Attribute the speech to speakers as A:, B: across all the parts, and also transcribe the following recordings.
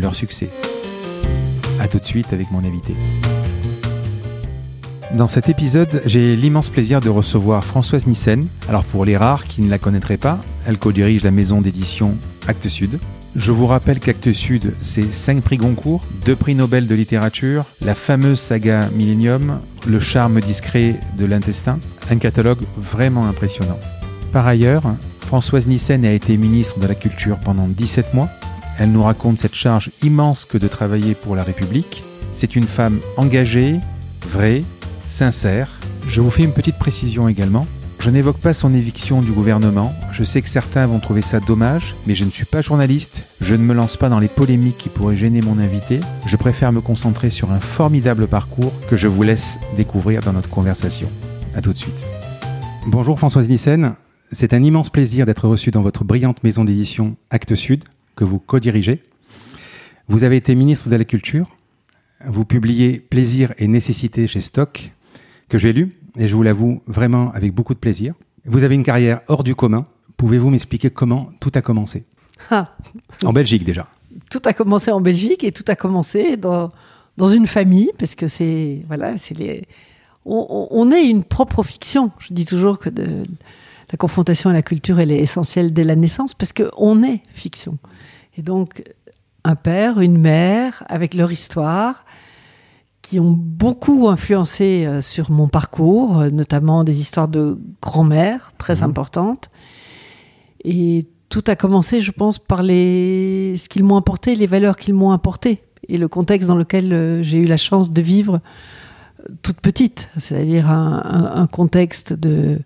A: leur succès. A tout de suite avec mon invité. Dans cet épisode, j'ai l'immense plaisir de recevoir Françoise Nissen. Alors pour les rares qui ne la connaîtraient pas, elle co-dirige la maison d'édition Actes Sud. Je vous rappelle qu'Actes Sud, c'est 5 prix Goncourt, 2 prix Nobel de littérature, la fameuse saga Millennium, le charme discret de l'intestin, un catalogue vraiment impressionnant. Par ailleurs, Françoise Nissen a été ministre de la Culture pendant 17 mois. Elle nous raconte cette charge immense que de travailler pour la République. C'est une femme engagée, vraie, sincère. Je vous fais une petite précision également. Je n'évoque pas son éviction du gouvernement. Je sais que certains vont trouver ça dommage, mais je ne suis pas journaliste. Je ne me lance pas dans les polémiques qui pourraient gêner mon invité. Je préfère me concentrer sur un formidable parcours que je vous laisse découvrir dans notre conversation. A tout de suite. Bonjour Françoise Nissen. C'est un immense plaisir d'être reçu dans votre brillante maison d'édition Actes Sud, que vous co-dirigez. Vous avez été ministre de la Culture. Vous publiez Plaisir et Nécessité chez Stock, que j'ai lu, et je vous l'avoue vraiment avec beaucoup de plaisir. Vous avez une carrière hors du commun. Pouvez-vous m'expliquer comment tout a commencé?
B: Ah,
A: En Belgique déjà.
B: tout a commencé en Belgique et tout a commencé dans, dans une famille, parce que c'est. Voilà, c'est les. On, est une propre fiction. Je dis toujours que de- la confrontation à la culture, elle est essentielle dès la naissance, parce qu'on est fiction. Et donc, un père, une mère, avec leur histoire, qui ont beaucoup influencé euh, sur mon parcours, euh, notamment des histoires de grand-mère très
A: Mhm.
B: importantes. Et tout a commencé, je pense, par les... ce qu'ils m'ont apporté, les valeurs qu'ils m'ont apportées, et le contexte dans lequel euh, j'ai eu la chance de vivre toute petite, c'est-à-dire un, un- un contexte de,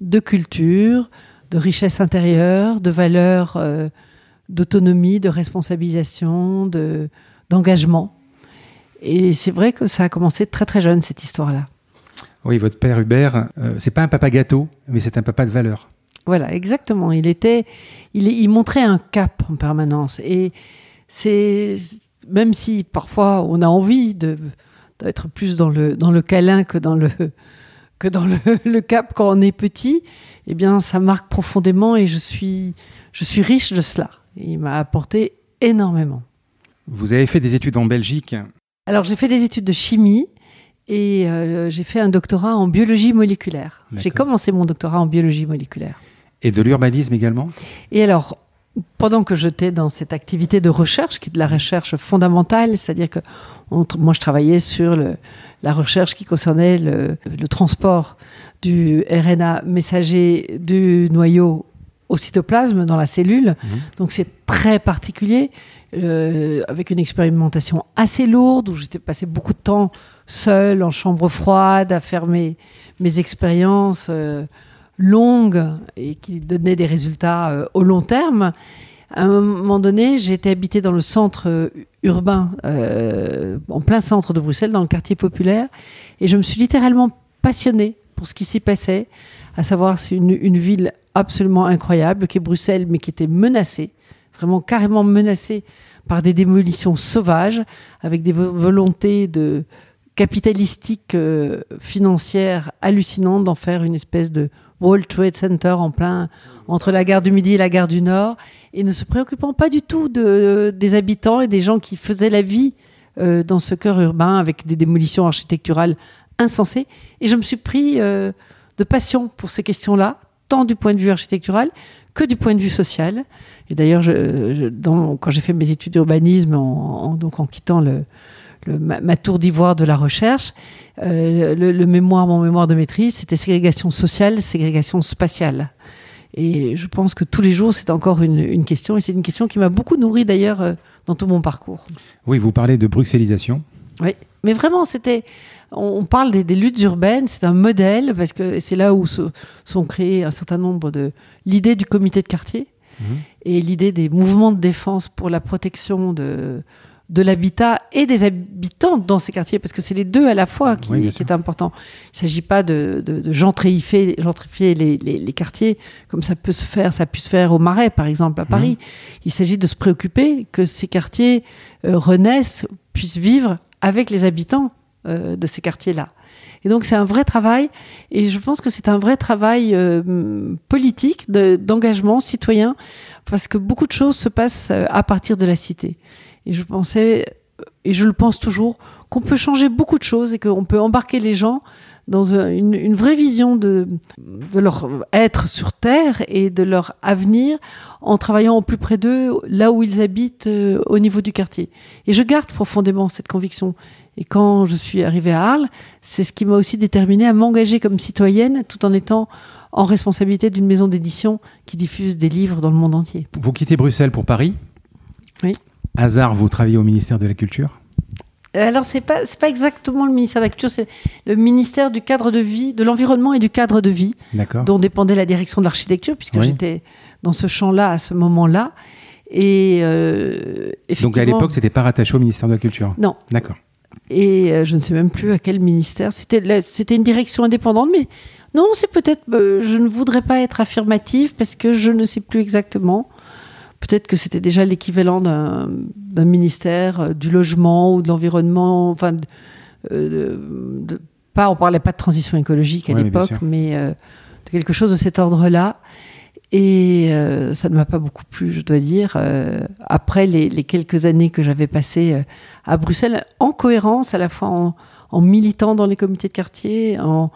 B: de culture, de richesse intérieure, de valeurs euh, d'autonomie, de responsabilisation, de, d'engagement. Et c'est vrai que ça a commencé très très jeune, cette histoire-là.
A: Oui, votre père Hubert, euh, c'est pas un papa gâteau, mais c'est un papa de valeur.
B: Voilà, exactement. Il était, il, il montrait un cap en permanence. Et c'est, même si parfois on a envie de, d'être plus dans le, dans le câlin que dans le, que dans le, le cap quand on est petit, eh bien, ça marque profondément et je suis, je suis riche de cela. Il m'a apporté énormément.
A: Vous avez fait des études en Belgique.
B: Alors, j'ai fait des études de chimie et euh, j'ai fait un doctorat en biologie moléculaire. J'ai commencé mon doctorat en biologie moléculaire.
A: Et de l'urbanisme également?
B: Et alors, pendant que j'étais dans cette activité de recherche, qui est de la recherche fondamentale, c'est-à-dire que on- moi je travaillais sur le- la recherche qui concernait le, le transport du RNA messager du noyau au cytoplasme dans la cellule.
A: Mhm.
B: Donc c'est très particulier, euh, avec une expérimentation assez lourde, où j'étais passé beaucoup de temps seule en chambre froide à faire mes, mes expériences. euh, longues et qui donnaient des résultats euh, au long terme. À un moment donné, j'étais habitée dans le centre urbain, en plein centre de Bruxelles, dans le quartier populaire, et je me suis littéralement passionnée pour ce qui s'y passait, à savoir c'est une, ville absolument incroyable qui est Bruxelles, mais qui était menacée, vraiment carrément menacée par des démolitions sauvages, avec des vo- volontés de capitalistiques euh, financières hallucinantes d'en faire une espèce de World Trade Center en plein entre la gare du Midi et la gare du Nord, et ne se préoccupant pas du tout de, des habitants et des gens qui faisaient la vie euh, dans ce cœur urbain avec des démolitions architecturales insensées. Et je me suis pris euh, de passion pour ces questions-là, tant du point de vue architectural que du point de vue social. Et d'ailleurs, je- je- dans- quand j'ai fait mes études d'urbanisme, en, en- donc en quittant le, le- ma, ma tour d'ivoire de la recherche, euh, le, le mémoire, mon mémoire de maîtrise, c'était ségrégation sociale, ségrégation spatiale. Et je pense que tous les jours, c'est encore une, une question, et c'est une question qui m'a beaucoup nourri d'ailleurs euh, dans tout mon parcours.
A: Oui, vous parlez de bruxellisation.
B: Oui, mais vraiment, c'était. On parle des, des luttes urbaines, c'est un modèle, parce que c'est là où se- sont créées un certain nombre de. L'idée du comité de quartier
A: Mhm.
B: et l'idée des mouvements de défense pour la protection de, de l'habitat et des habitants dans ces quartiers, parce que c'est les deux à la fois qui,
A: Oui,
B: qui est important. Il ne s'agit pas de, de, de gentrifier, gentrifier les, les- les quartiers comme ça peut se faire, ça a pu se faire au Marais, par exemple, à Paris. Il s'agit de se préoccuper que ces quartiers euh, renaissent, puissent vivre avec les habitants euh, de ces quartiers-là. Et donc c'est un vrai travail, et je pense que c'est un vrai travail euh, politique, de- d'engagement citoyen, parce que beaucoup de choses se passent euh, à partir de la cité. Et je pensais, et je le pense toujours, qu'on peut changer beaucoup de choses et qu'on peut embarquer les gens dans un- une, vraie vision de, leur être sur Terre et de leur avenir en travaillant au plus près d'eux, là où ils habitent, au niveau du quartier. Et je garde profondément cette conviction. Et quand je suis arrivée à Arles, c'est ce qui m'a aussi déterminée à m'engager comme citoyenne tout en étant en responsabilité d'une maison d'édition qui diffuse des livres dans le monde entier.
A: Vous quittez Bruxelles pour Paris?
B: Oui.
A: Hasard, vous travaillez au ministère de la Culture?
B: Alors, c'est pas, c'est pas exactement le ministère de la Culture, c'est le ministère du cadre de vie, de l'environnement et du cadre de vie, dont dépendait la direction de l'architecture, puisque
A: Oui.
B: j'étais dans ce champ-là à ce moment-là. Et euh,
A: Donc à l'époque, c'était pas rattaché au ministère de la Culture?
B: Non.
A: D'accord.
B: Et euh, je ne sais même plus à quel ministère. C'était, une direction indépendante, mais non, c'est peut-être. euh, je ne voudrais pas être affirmative parce que je ne sais plus exactement. Peut-être que c'était déjà l'équivalent d'un, ministère euh, du logement ou de l'environnement. Enfin, de- de- pas, on parlait pas de transition écologique à
A: Ouais,
B: l'époque, mais de quelque chose de cet ordre-là. Et euh, ça ne m'a pas beaucoup plu, je dois dire. Euh, après les, les quelques années que j'avais passées euh, à Bruxelles, en cohérence, à la fois en, en militant dans les comités de quartier, en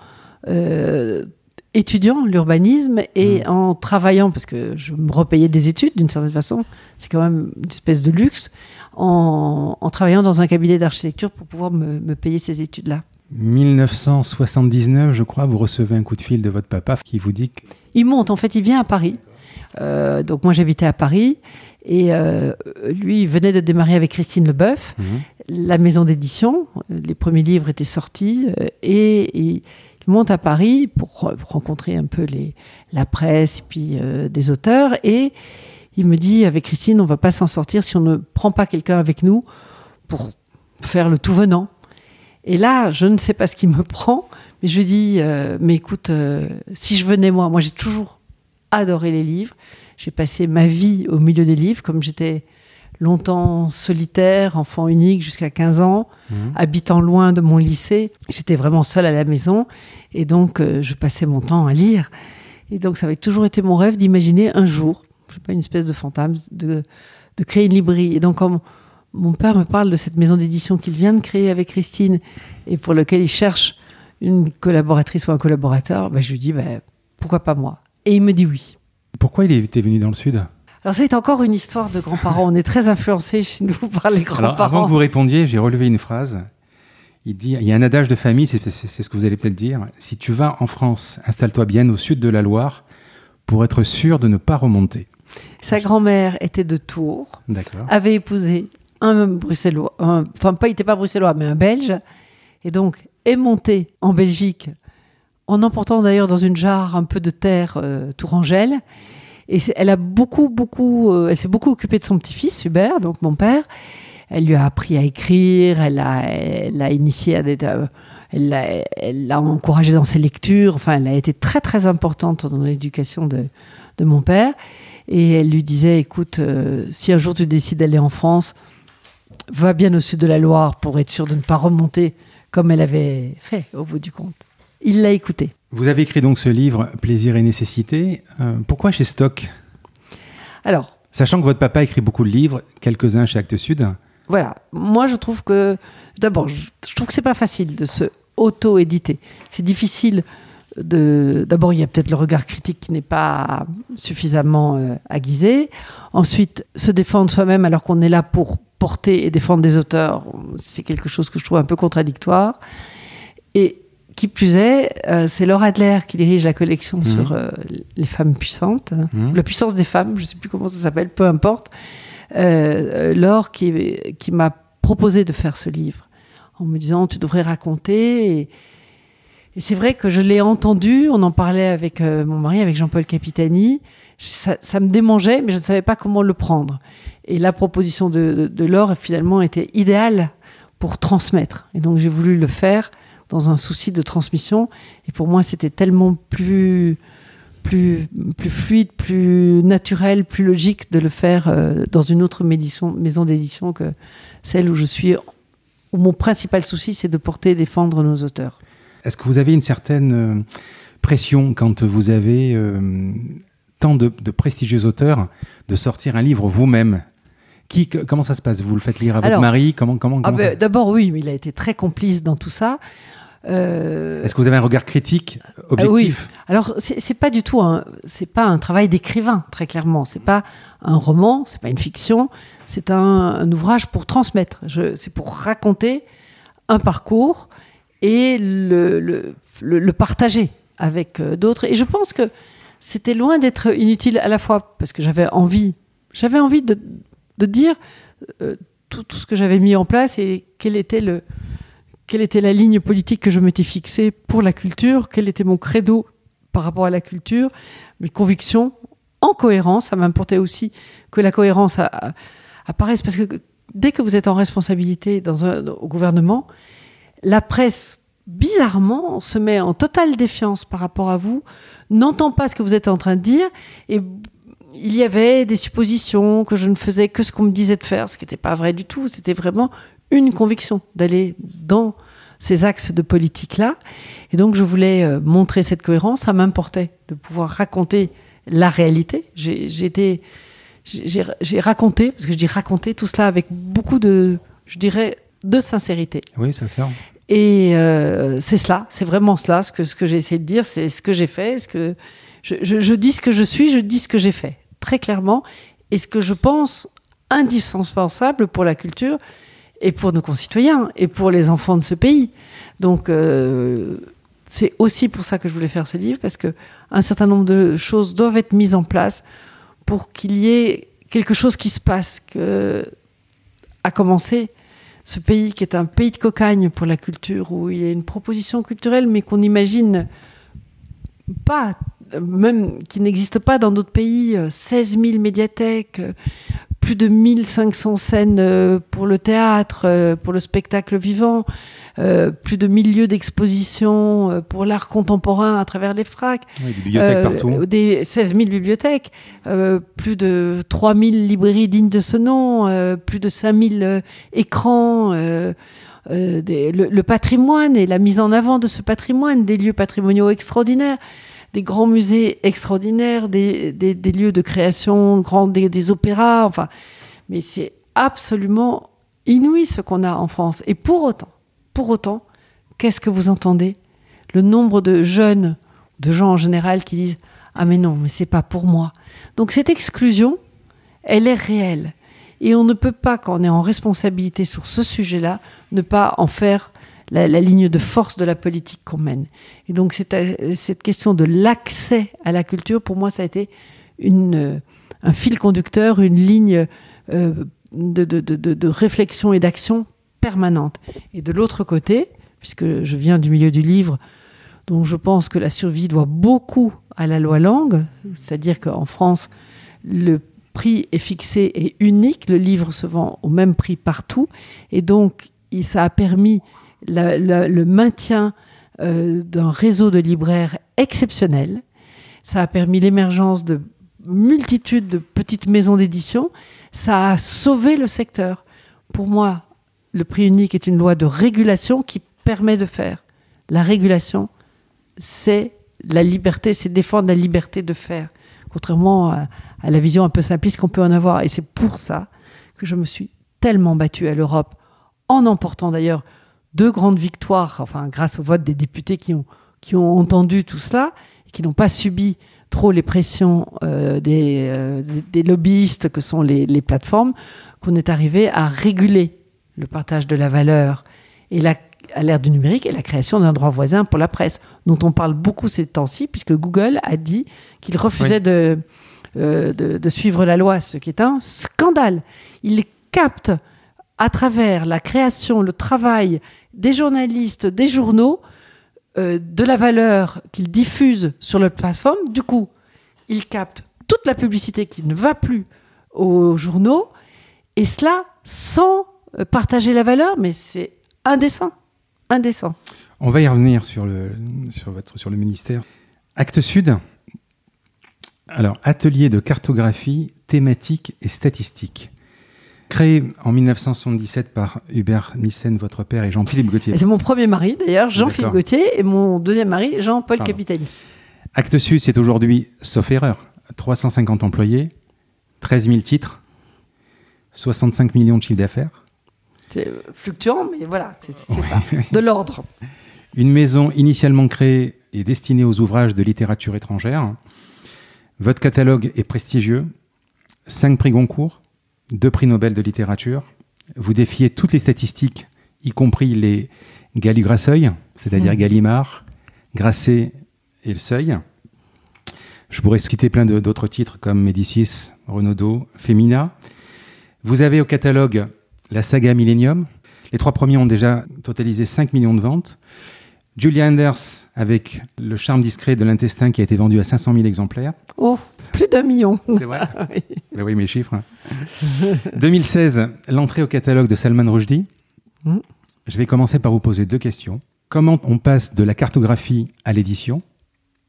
B: euh, étudiant l'urbanisme et
A: Mmh.
B: en travaillant, parce que je me repayais des études d'une certaine façon, c'est quand même une espèce de luxe, en, en travaillant dans un cabinet d'architecture pour pouvoir me, me payer ces études-là.
A: 1979, je crois, vous recevez un coup de fil de votre papa qui vous dit que
B: Il monte, en fait, il vient à Paris. Euh, donc moi, j'habitais à Paris. Et euh, lui, il venait de démarrer avec Christine Leboeuf, la maison d'édition. Les premiers livres étaient sortis. euh, et, et il monte à Paris pour, re- pour rencontrer un peu les, la presse et puis euh, des auteurs. Et il me dit, avec Christine, on va pas s'en sortir si on ne prend pas quelqu'un avec nous pour faire le tout venant. Et là, je ne sais pas ce qui me prend, mais je lui dis, euh, mais écoute, euh, si je venais moi, moi j'ai toujours adoré les livres. J'ai passé ma vie au milieu des livres, comme j'étais longtemps solitaire, enfant unique jusqu'à 15 ans,
A: Mhm.
B: habitant loin de mon lycée. J'étais vraiment seule à la maison et donc euh, je passais mon temps à lire. Et donc ça avait toujours été mon rêve d'imaginer un jour, je sais pas, une espèce de fantasme, de, de créer une librairie. Et donc mon père me parle de cette maison d'édition qu'il vient de créer avec Christine et pour lequel il cherche une collaboratrice ou un collaborateur, bah, je lui dis bah, pourquoi pas moi? Et il me dit oui.
A: pourquoi il était venu dans le sud?
B: Alors c'est encore une histoire de grands-parents. On est très influencés chez nous par les
A: Alors avant
B: grands-parents.
A: que vous répondiez, j'ai relevé une phrase. Il dit, il y a un adage de famille, c'est ce que vous allez peut-être dire. Si tu vas en France, installe-toi bien au sud de la Loire pour être sûr de ne pas remonter.
B: Sa grand-mère était de Tours,
A: D'accord.
B: avait épousé un bruxellois, enfin pas, il n'était pas bruxellois, mais un belge, et donc est montée en Belgique en emportant d'ailleurs dans une jarre un peu de terre euh, tourangelle. Et elle a beaucoup, beaucoup, euh, elle s'est beaucoup occupée de son petit-fils Hubert, donc mon père. Elle lui a appris à écrire, elle l'a elle initié à des, euh, elle l'a elle encouragé dans ses lectures. Enfin, elle a été très très importante dans l'éducation de, de mon père. Et elle lui disait, écoute, euh, si un jour tu décides d'aller en France, va bien au sud de la Loire pour être sûr de ne pas remonter comme elle avait fait au bout du compte. Il l'a écouté.
A: Vous avez écrit donc ce livre Plaisir et nécessité. Euh, pourquoi chez Stock?
B: Alors,
A: Sachant que votre papa écrit beaucoup de livres, quelques-uns chez Actes Sud.
B: voilà. Moi, je trouve que, d'abord, je, trouve que c'est pas facile de se auto-éditer. C'est difficile. D'abord, il y a peut-être le regard critique qui n'est pas suffisamment euh, aiguisé. Ensuite, se défendre soi-même alors qu'on est là pour porter et défendre des auteurs, c'est quelque chose que je trouve un peu contradictoire. Et qui plus est, euh, c'est Laura Adler qui dirige la collection sur euh, les femmes puissantes,
A: Mhm.
B: la puissance des femmes, je ne sais plus comment ça s'appelle, peu importe. Euh, Laure qui, qui m'a proposé de faire ce livre en me disant tu devrais raconter. Et, Et c'est vrai que je l'ai entendu, on en parlait avec euh, mon mari, avec Jean-Paul Capitani. Ça, me démangeait, mais je ne savais pas comment le prendre. Et la proposition de, Laure, finalement, était idéale pour transmettre. Et donc, j'ai voulu le faire dans un souci de transmission. Et pour moi, c'était tellement plus fluide, plus naturel, plus logique de le faire euh, dans une autre maison d'édition que celle où je suis, où mon principal souci, c'est de porter et défendre nos auteurs.
A: Est-ce que vous avez une certaine euh, pression quand vous avez euh, tant de, de, prestigieux auteurs de sortir un livre vous-même? Qui, comment ça se passe? Vous le faites lire à votre
B: Alors,
A: mari? Comment, comment,
B: Ah ben,
A: ça-
B: D'abord, oui, mais il a été très complice dans tout ça. Euh,
A: Est-ce que vous avez un regard critique,
B: Ah
A: objectif?
B: Alors, c'est pas du tout un, c'est pas un travail d'écrivain, très clairement. C'est pas un roman, c'est pas une fiction, c'est un, un ouvrage pour transmettre. C'est pour raconter un parcours et le, partager avec euh, d'autres. Et je pense que c'était loin d'être inutile à la fois parce que j'avais envie, j'avais envie de, dire euh, tout, ce que j'avais mis en place et quel était le, quelle était la ligne politique que je m'étais fixée pour la culture, quel était mon credo par rapport à la culture, mes convictions en cohérence. Ça m'importait aussi que la cohérence apparaisse parce que dès que vous êtes en responsabilité dans un, au gouvernement, la presse, bizarrement, se met en totale défiance par rapport à vous, n'entend pas ce que vous êtes en train de dire et il y avait des suppositions que je ne faisais que ce qu'on me disait de faire, ce qui n'était pas vrai du tout. C'était vraiment une conviction d'aller dans ces axes de politique-là. Et donc, je voulais euh, montrer cette cohérence. Ça m'importait de pouvoir raconter la réalité. J'ai raconté, parce que je dis raconter tout cela avec beaucoup de, je dirais, de sincérité.
A: Oui, sert.
B: Et euh, c'est cela, c'est vraiment cela, ce que, ce que j'ai essayé de dire, c'est ce que j'ai fait. Ce que je, je- je dis ce que je suis, je dis ce que j'ai fait, très clairement. Et ce que je pense indispensable pour la culture et pour nos concitoyens et pour les enfants de ce pays. Donc, euh, c'est aussi pour ça que je voulais faire ce livre, parce que un certain nombre de choses doivent être mises en place pour qu'il y ait quelque chose qui se passe, que, à commencer ce pays qui est un pays de cocagne pour la culture, où il y a une proposition culturelle, mais qu'on n'imagine pas, même qui n'existe pas dans d'autres pays, euh, 16 000 médiathèques, euh, plus de 1500 scènes euh, pour le théâtre, euh, pour le spectacle vivant, euh, plus de 1000 lieux d'exposition pour l'art contemporain à travers les fracs.
A: Oui, des bibliothèques partout.
B: Des 16 000 bibliothèques, plus de 3 000 librairies dignes de ce nom, plus de 5 000 euh, écrans, des- le, le patrimoine et la mise en avant de ce patrimoine, des lieux patrimoniaux extraordinaires, des grands musées extraordinaires, des, lieux de création, des opéras, enfin. Mais c'est absolument inouï ce qu'on a en France. Et pour autant, pour autant, qu'est-ce que vous entendez? Le nombre de jeunes, de gens en général qui disent Ah, mais non, mais c'est pas pour moi. Donc cette exclusion, elle est réelle. Et on ne peut pas, quand on est en responsabilité sur ce sujet-là, ne pas en faire la, ligne de force de la politique qu'on mène. Et donc cette, cette question de l'accès à la culture, pour moi, ça a été euh, un fil conducteur, une ligne euh, de, de- réflexion et d'action permanente. Et de l'autre côté, puisque je viens du milieu du livre, donc je pense que la survie doit beaucoup à la loi langue, c'est-à-dire qu'en France, le prix est fixé et unique, le livre se vend au même prix partout, et donc ça a permis le maintien euh, d'un réseau de libraires exceptionnel, ça a permis l'émergence de multitudes de petites maisons d'édition, ça a sauvé le secteur. Pour moi, le prix unique est une loi de régulation qui permet de faire. La régulation, c'est la liberté, c'est défendre la liberté de faire, contrairement à, à la vision un peu simpliste qu'on peut en avoir. Et c'est pour ça que je me suis tellement battue à l'Europe, en emportant d'ailleurs deux grandes victoires, enfin grâce au vote des députés qui ont, qui ont entendu tout cela, et qui n'ont pas subi trop les pressions euh, des, euh, des lobbyistes que sont les, les plateformes, qu'on est arrivé à réguler le partage de la valeur et la, à l'ère du numérique et la création d'un droit voisin pour la presse, dont on parle beaucoup ces temps-ci, puisque Google a dit qu'il refusait
A: Oui.
B: de, euh, de, de suivre la loi, ce qui est un scandale. Il capte à travers la création, le travail des journalistes, des journaux, euh, de la valeur qu'ils diffusent sur leur plateforme. Du coup, ils captent toute la publicité qui ne va plus aux journaux, et cela sans euh, partager la valeur, mais c'est indécent. Indécent.
A: On va y revenir sur le, sur votre, sur le ministère. Acte Sud, alors atelier de cartographie thématique et statistique. Créé en 1977 par Hubert Nissen, votre père, et Jean-Philippe Gauthier.
B: C'est mon premier mari d'ailleurs, Jean-Philippe Gauthier, et mon deuxième mari, Jean-Paul Capitani.
A: Acte Sud, c'est aujourd'hui, sauf erreur, 350 employés, 13 000 titres, 65 millions de chiffres d'affaires.
B: C'est fluctuant, mais voilà, c'est ça, de l'ordre.
A: Une maison initialement créée et destinée aux ouvrages de littérature étrangère. Votre catalogue est prestigieux, 5 prix Goncourt, 2 prix Nobel de littérature. Vous défiez toutes les statistiques, y compris les Gallu-Grasseuil, c'est-à-dire mmh. Gallimard, Grasset et le Seuil. Je pourrais citer plein d'autres titres comme Médicis, Renaudot, Femina. Vous avez au catalogue la saga Millennium. Les trois premiers ont déjà totalisé 5 millions de ventes. Julia Anders avec Le charme discret de l'intestin qui a été vendu à 500 000 exemplaires.
B: Oh, plus d'un million.
A: C'est vrai oui. Ben oui, mes chiffres. 2016, l'entrée au catalogue de Salman Rushdie. Hmm. Je vais commencer par vous poser deux questions. Comment on passe de la cartographie à l'édition?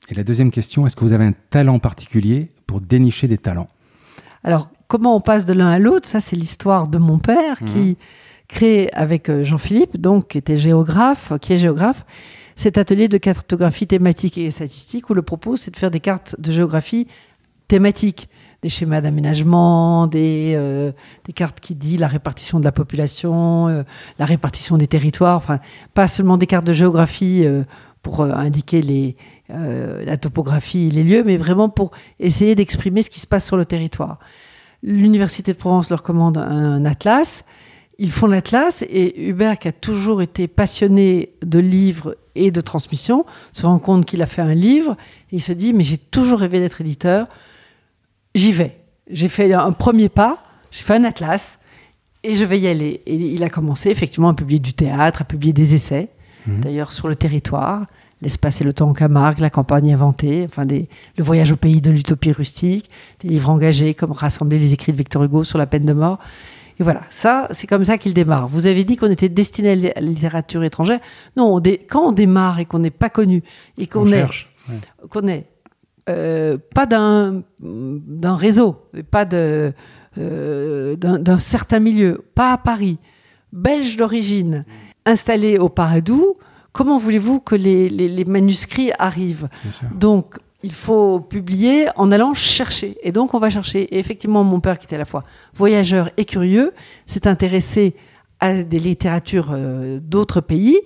A: Et la deuxième question, est-ce que vous avez un talent particulier pour dénicher des talents?
B: Alors, comment on passe de l'un à l'autre? Ça, c'est l'histoire de mon père qui hmm. crée avec euh, Jean-Philippe, donc qui était géographe, qui est géographe, cet atelier de cartographie thématique et statistique où le propos, c'est de faire des cartes de géographie thématiques des schémas d'aménagement, des, euh, cartes qui disent la répartition de la population, euh, la répartition des territoires, enfin, pas seulement des cartes de géographie euh, pour indiquer les, la topographie et les lieux, mais vraiment pour essayer d'exprimer ce qui se passe sur le territoire. L'Université de Provence leur commande un atlas ils font l'Atlas et Hubert, qui a toujours été passionné de livres et de transmission, se rend compte qu'il a fait un livre et il se dit Mais j'ai toujours rêvé d'être éditeur, j'y vais. J'ai fait un premier pas, j'ai fait un Atlas et je vais y aller. Et il a commencé effectivement à publier du théâtre, à publier des essais, mmh. d'ailleurs sur le territoire. L'espace et le temps en Camargue, la campagne inventée, enfin des, le voyage au pays de l'utopie rustique, des livres engagés comme Rassembler les écrits de Victor Hugo sur la peine de mort. Et voilà, ça, c'est comme ça qu'il démarre. Vous avez dit qu'on était destiné à la littérature étrangère. Non, quand on démarre et qu'on n'est pas connu et qu'on est, qu'on est euh, pas d'un réseau, pas euh, d'un certain milieu, pas à Paris, belge d'origine, installé au Paradou, comment voulez-vous que les, les, les manuscrits arrivent? Donc, il faut publier en allant chercher. Et donc, on va chercher. Et effectivement, mon père, qui était à la fois voyageur et curieux, s'est intéressé à des littératures euh, d'autres pays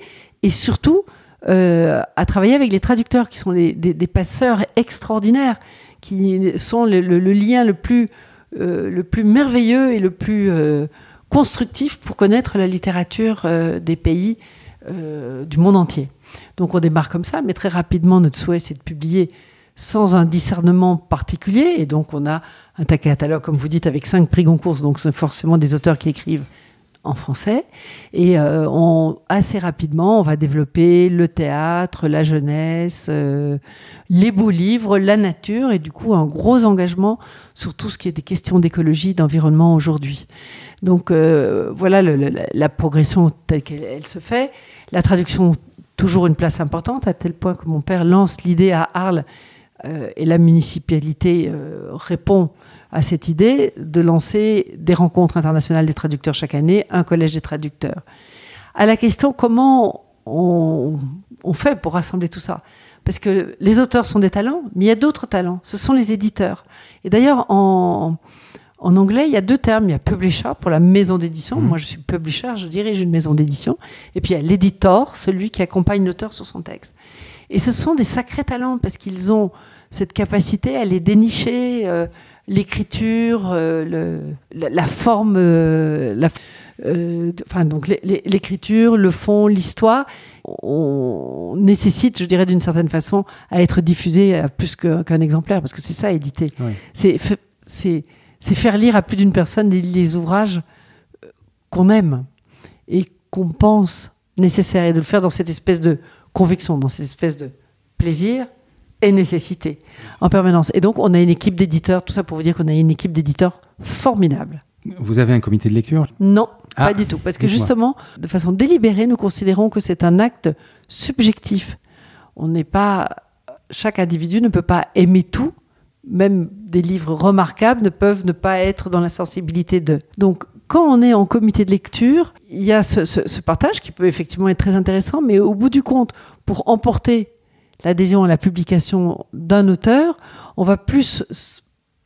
B: et surtout euh, à travailler avec les traducteurs, qui sont des, passeurs extraordinaires, qui sont le, lien le plus, euh, le plus merveilleux et le plus constructif pour connaître la littérature des pays du monde entier. Donc on démarre comme ça, mais très rapidement, notre souhait, c'est de publier sans un discernement particulier. Et donc, on a un catalogue, comme vous dites, avec cinq prix Goncourt. Donc, c'est forcément des auteurs qui écrivent en français. Et euh, on, assez rapidement, on va développer le théâtre, la jeunesse, euh, les beaux livres, la nature, et du coup, un gros engagement sur tout ce qui est des questions d'écologie, d'environnement aujourd'hui. Donc, euh, voilà la, progression telle qu'elle se fait. La traduction, toujours une place importante, à tel point que mon père lance l'idée à Arles et la municipalité répond à cette idée de lancer des rencontres internationales des traducteurs chaque année, un collège des traducteurs. À la question comment on, fait pour rassembler tout ça? Parce que les auteurs sont des talents, mais il y a d'autres talents, ce sont les éditeurs. Et d'ailleurs, en, en anglais, il y a deux termes. Il y a publisher pour la maison d'édition. Mmh. Moi, je suis publisher, je dirige une maison d'édition. Et puis il y a l'éditor, celui qui accompagne l'auteur sur son texte. Et ce sont des sacrés talents parce qu'ils ont cette capacité à les dénicher, euh, l'écriture, euh, la, forme, euh, enfin donc l'écriture, le fond, l'histoire, on nécessite, je dirais d'une certaine façon, à être diffusé à plus qu'un exemplaire, parce que c'est ça, éditer. C'est c'est faire lire à plus d'une personne les, ouvrages qu'on aime et qu'on pense nécessaires, et de le faire dans cette espèce de conviction, dans cette espèce de plaisir et nécessité en permanence. Et donc, on a une équipe d'éditeurs, tout ça pour vous dire qu'on a une équipe d'éditeurs formidable.
A: Vous avez un comité de lecture?
B: Non, ah, pas du tout. Parce que justement, de façon délibérée, nous considérons que c'est un acte subjectif. On n'est pas. Chaque individu ne peut pas aimer tout. Même des livres remarquables ne peuvent ne pas être dans la sensibilité de. Donc, quand on est en comité de lecture, il y a ce, ce partage qui peut effectivement être très intéressant, mais au bout du compte, pour emporter l'adhésion à la publication d'un auteur, on va plus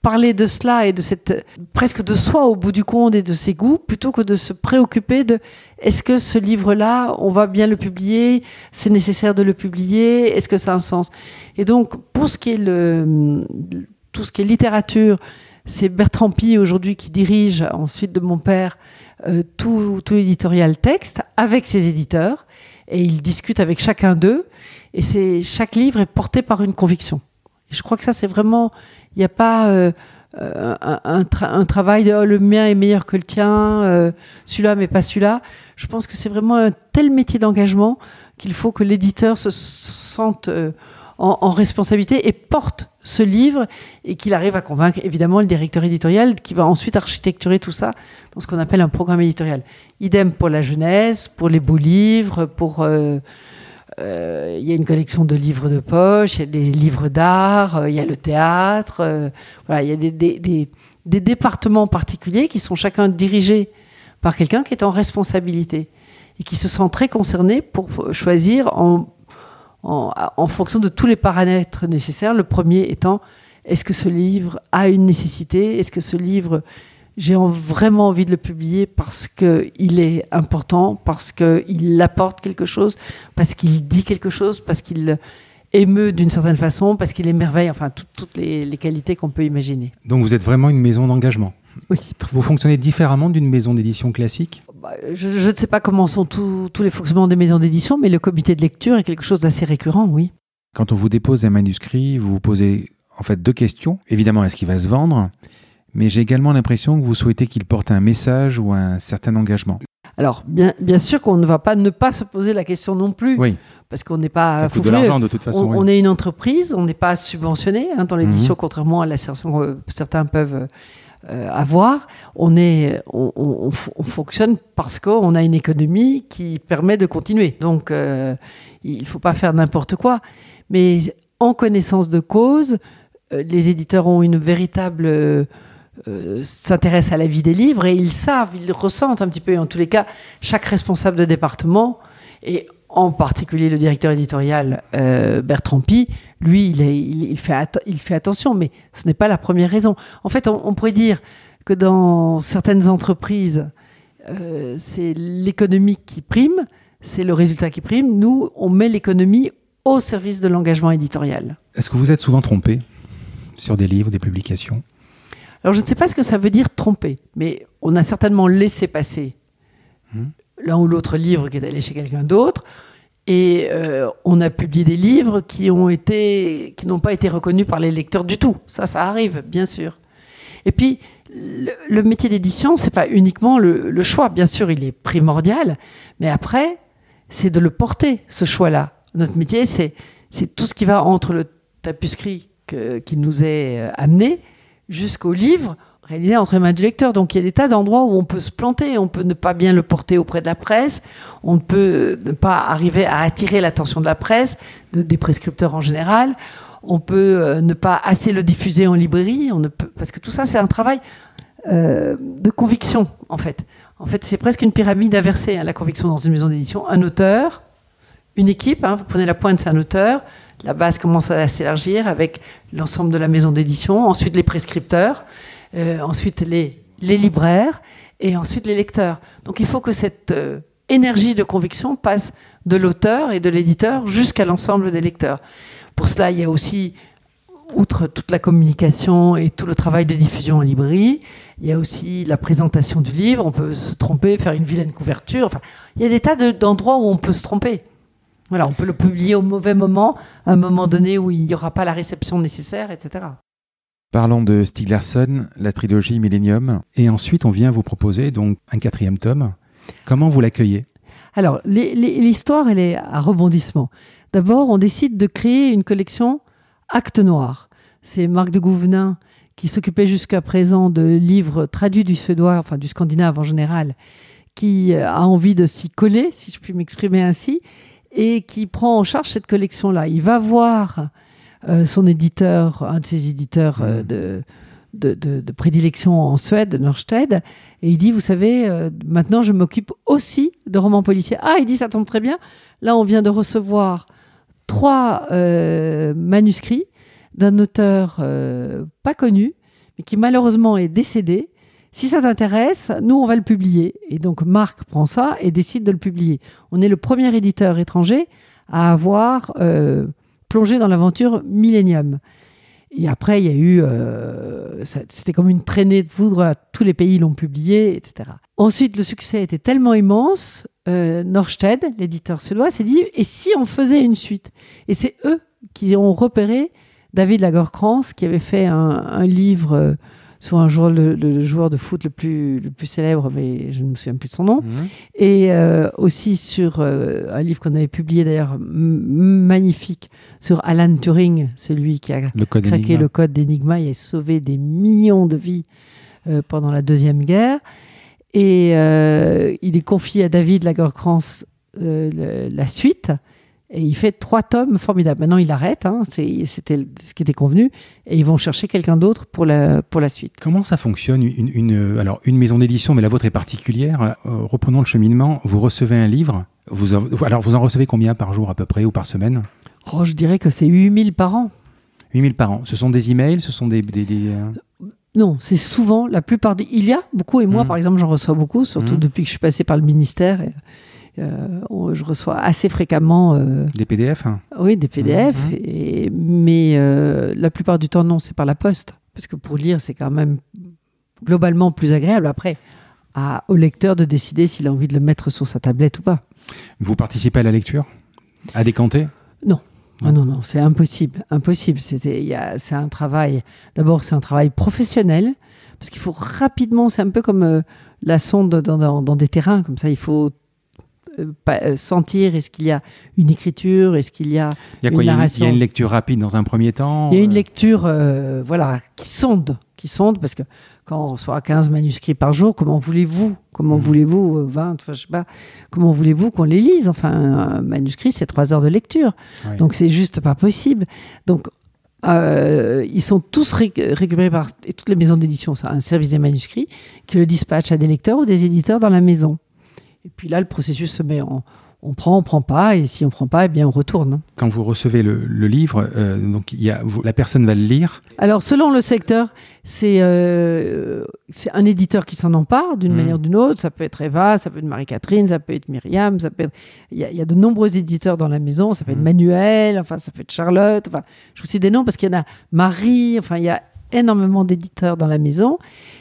B: parler de cela et de cette presque de soi au bout du compte et de ses goûts plutôt que de se préoccuper de est-ce que ce livre-là, on va bien le publier, c'est nécessaire de le publier, est-ce que ça a un sens? Et donc pour ce qui est le tout ce qui est littérature, c'est Bertrand Pi aujourd'hui qui dirige ensuite de mon père euh, tout, tout l'éditorial texte avec ses éditeurs et il discute avec chacun d'eux et c'est chaque livre est porté par une conviction. Et je crois que ça, c'est vraiment, il n'y a pas euh, euh, un, travail de oh, le mien est meilleur que le tien, euh, celui-là mais pas celui-là. Je pense que c'est vraiment un tel métier d'engagement qu'il faut que l'éditeur se sente en, responsabilité et porte ce livre et qu'il arrive à convaincre évidemment le directeur éditorial qui va ensuite architecturer tout ça dans ce qu'on appelle un programme éditorial. Idem pour la jeunesse, pour les beaux livres, pour il y a une collection de livres de poche, il y a des livres d'art, euh, il y a le théâtre. Euh, voilà, il y a des, départements particuliers qui sont chacun dirigés par quelqu'un qui est en responsabilité et qui se sent très concerné pour choisir en, en, en fonction de tous les paramètres nécessaires. Le premier étant est-ce que ce livre a une nécessité? Est-ce que ce livre j'ai vraiment envie de le publier parce qu'il est important, parce qu'il apporte quelque chose, parce qu'il dit quelque chose, parce qu'il émeut d'une certaine façon, parce qu'il émerveille, enfin toutes les, qualités qu'on peut imaginer.
A: Donc vous êtes vraiment une maison d'engagement
B: Oui.
A: Vous fonctionnez différemment d'une maison d'édition classique?
B: Bah, je, ne sais pas comment sont tous les fonctionnements des maisons d'édition, mais le comité de lecture est quelque chose d'assez récurrent, oui.
A: Quand on vous dépose un manuscrit, vous vous posez en fait deux questions. Évidemment, est-ce qu'il va se vendre? Mais j'ai également l'impression que vous souhaitez qu'il porte un message ou un certain engagement.
B: Alors, bien, bien sûr qu'on ne va pas ne pas se poser la question non plus.
A: Oui.
B: Parce qu'on n'est pas.
A: Ça coûte de l'argent de toute façon.
B: On, est une entreprise, on n'est pas subventionné hein, dans l'édition, mhm. contrairement à l'assertion que certains peuvent euh, avoir. On, est, on, on, fonctionne parce qu'on a une économie qui permet de continuer. Donc, euh, il ne faut pas faire n'importe quoi. Mais en connaissance de cause, euh, les éditeurs ont une véritable euh, s'intéressent à la vie des livres et ils savent, ils ressentent un petit peu, en tous les cas, chaque responsable de département, et en particulier le directeur éditorial euh, Bertrand Pi, lui, il, il, fait il, fait attention, mais ce n'est pas la première raison. En fait, on, pourrait dire que dans certaines entreprises, euh, c'est l'économie qui prime, c'est le résultat qui prime. Nous, on met l'économie au service de l'engagement éditorial.
A: Est-ce que vous êtes souvent trompé sur des livres, des publications?
B: Alors je ne sais pas ce que ça veut dire tromper, mais on a certainement laissé passer hmm. l'un ou l'autre livre qui est allé chez quelqu'un d'autre. Et euh, on a publié des livres qui ont été, qui n'ont pas été reconnus par les lecteurs du tout. Ça, ça arrive, bien sûr. Et puis, le, métier d'édition, c'est pas uniquement le, le, choix. Bien sûr, il est primordial, mais après, c'est de le porter, ce choix-là. Notre métier, c'est, c'est tout ce qui va entre le tapuscrit qui nous est euh, amené jusqu'au livre réalisé entre les mains du lecteur. Donc il y a des tas d'endroits où on peut se planter, on peut ne pas bien le porter auprès de la presse, on peut ne pas arriver à attirer l'attention de la presse, des prescripteurs en général, on peut euh, ne pas assez le diffuser en librairie, parce que tout ça c'est un travail euh, de conviction en fait. En fait c'est presque une pyramide inversée, hein, la conviction dans une maison d'édition. Un auteur, une équipe, hein, vous prenez la pointe, c'est un auteur, la base commence à s'élargir avec l'ensemble de la maison d'édition, ensuite les prescripteurs, euh, ensuite les, libraires et ensuite les lecteurs. Donc il faut que cette euh, énergie de conviction passe de l'auteur et de l'éditeur jusqu'à l'ensemble des lecteurs. Pour cela, il y a aussi, outre toute la communication et tout le travail de diffusion en librairie, il y a aussi la présentation du livre. On peut se tromper, faire une vilaine couverture. Il y a des tas d'endroits où on peut se tromper. Voilà, on peut le publier au mauvais moment, à un moment donné où il n'y aura pas la réception nécessaire, etc.
A: Parlons de Stieg Larsson, la trilogie Millennium, et ensuite on vient vous proposer donc un quatrième tome. Comment vous l'accueillez?
B: Alors, l'histoire, elle est à rebondissement. D'abord, on décide de créer une collection Acte Noir. C'est Marc de Gouvenin qui s'occupait jusqu'à présent de livres traduits du suédois, enfin du scandinave en général, qui euh, a envie de s'y coller, si je puis m'exprimer ainsi, et qui prend en charge cette collection-là. Il va voir euh, son éditeur, un de ses éditeurs euh,
A: Mhm.
B: de, de, de- de prédilection en Suède, Norstede, et il dit, vous savez, euh, maintenant je m'occupe aussi de romans policiers. Ah, il dit, ça tombe très bien. Là, on vient de recevoir trois manuscrits d'un auteur pas connu, mais qui malheureusement est décédé. Si ça t'intéresse, nous, on va le publier. Et donc, Marc prend ça et décide de le publier. On est le premier éditeur étranger à avoir euh, plongé dans l'aventure Millennium. Et après, il y a eu. euh, C'était comme une traînée de poudre. Tous les pays l'ont publié, etc. Ensuite, le succès était tellement immense. Euh, Norstede, l'éditeur suédois, s'est dit et si on faisait une suite? Et c'est eux qui ont repéré David Lagerkrantz, qui avait fait un, un livre euh, sur un joueur, le, le joueur de foot le plus, le plus célèbre, mais je ne me souviens plus de son nom.
A: Mhm.
B: Et euh, aussi sur euh, un livre qu'on avait publié d'ailleurs magnifique sur Alan Turing, celui qui a
A: Le code
B: craqué
A: Enigma.
B: le code d'Enigma et a sauvé des millions de vies euh, pendant la Deuxième Guerre. Et il est confié à David Lagerkrantz la suite. Et il fait trois tomes formidables. Maintenant, il arrête. hein, C'était ce qui était convenu. Et ils vont chercher quelqu'un d'autre pour la, pour la suite.
A: Comment ça fonctionne une, une- alors une maison d'édition, mais la vôtre est particulière. Euh, reprenons le cheminement. Vous recevez un livre. Vous, alors vous en recevez combien par jour à peu près ou par semaine?
B: Oh, je dirais que c'est 8000 par an.
A: 8000 par an. Ce sont des emails, ce sont des, des- des, euh,
B: Non, c'est souvent la plupart des. Il y a beaucoup, et moi,
A: Mhm.
B: par exemple, j'en reçois beaucoup, surtout
A: Mhm.
B: depuis que je suis passé par le ministère. et, on- je reçois assez fréquemment euh,
A: des PDF. hein
B: oui, des PDF,
A: Mhm.
B: et, mais euh, la plupart du temps, non, c'est par la poste. Parce que pour lire, c'est quand même globalement plus agréable. Après, à, au lecteur de décider s'il a envie de le mettre sur sa tablette ou pas.
A: Vous participez à la lecture? À décanter?
B: Ah non, non, c'est impossible. Impossible. C'est un travail. D'abord, c'est un travail professionnel parce qu'il faut rapidement. C'est un peu comme euh, la sonde dans, dans- dans des terrains comme ça. Il faut euh, euh, sentir est-ce qu'il y a une écriture, est-ce qu'il y a.
A: Il y a
B: Une
A: quoi il y a une,
B: narration.
A: il y a une lecture rapide dans un premier temps
B: Il y a une
A: euh,
B: lecture, euh, voilà, qui sonde, qui sonde parce que quand on reçoit 15 manuscrits par jour, comment voulez-vous, comment
A: Mhm.
B: voulez-vous, euh, 20, enfin, je sais pas, comment voulez-vous qu'on les lise? Enfin, un manuscrit, c'est trois heures de lecture. Donc c'est juste pas possible. Donc euh, ils sont tous ré- récupérés par et toutes les maisons d'édition, ça, un service des manuscrits qui le dispatche à des lecteurs ou des éditeurs dans la maison. Et puis là, le processus se met en on prend, on prend pas, et si on prend pas, eh bien on retourne.
A: Quand vous recevez le, le livre, euh, donc il y a, vous- la personne va le lire.
B: Alors selon le secteur, c'est euh, un éditeur qui s'en empare d'une
A: Mhm.
B: manière ou d'une autre. Ça peut être Eva, ça peut être Marie-Catherine, ça peut être Myriam, ça peut être... Il y, a, il y a de nombreux éditeurs dans la maison. Ça peut être
A: Mhm.
B: Manuel, enfin ça peut être Charlotte. Enfin, je vous cite des noms parce qu'il y en a Marie. Enfin, il y a énormément d'éditeurs dans la maison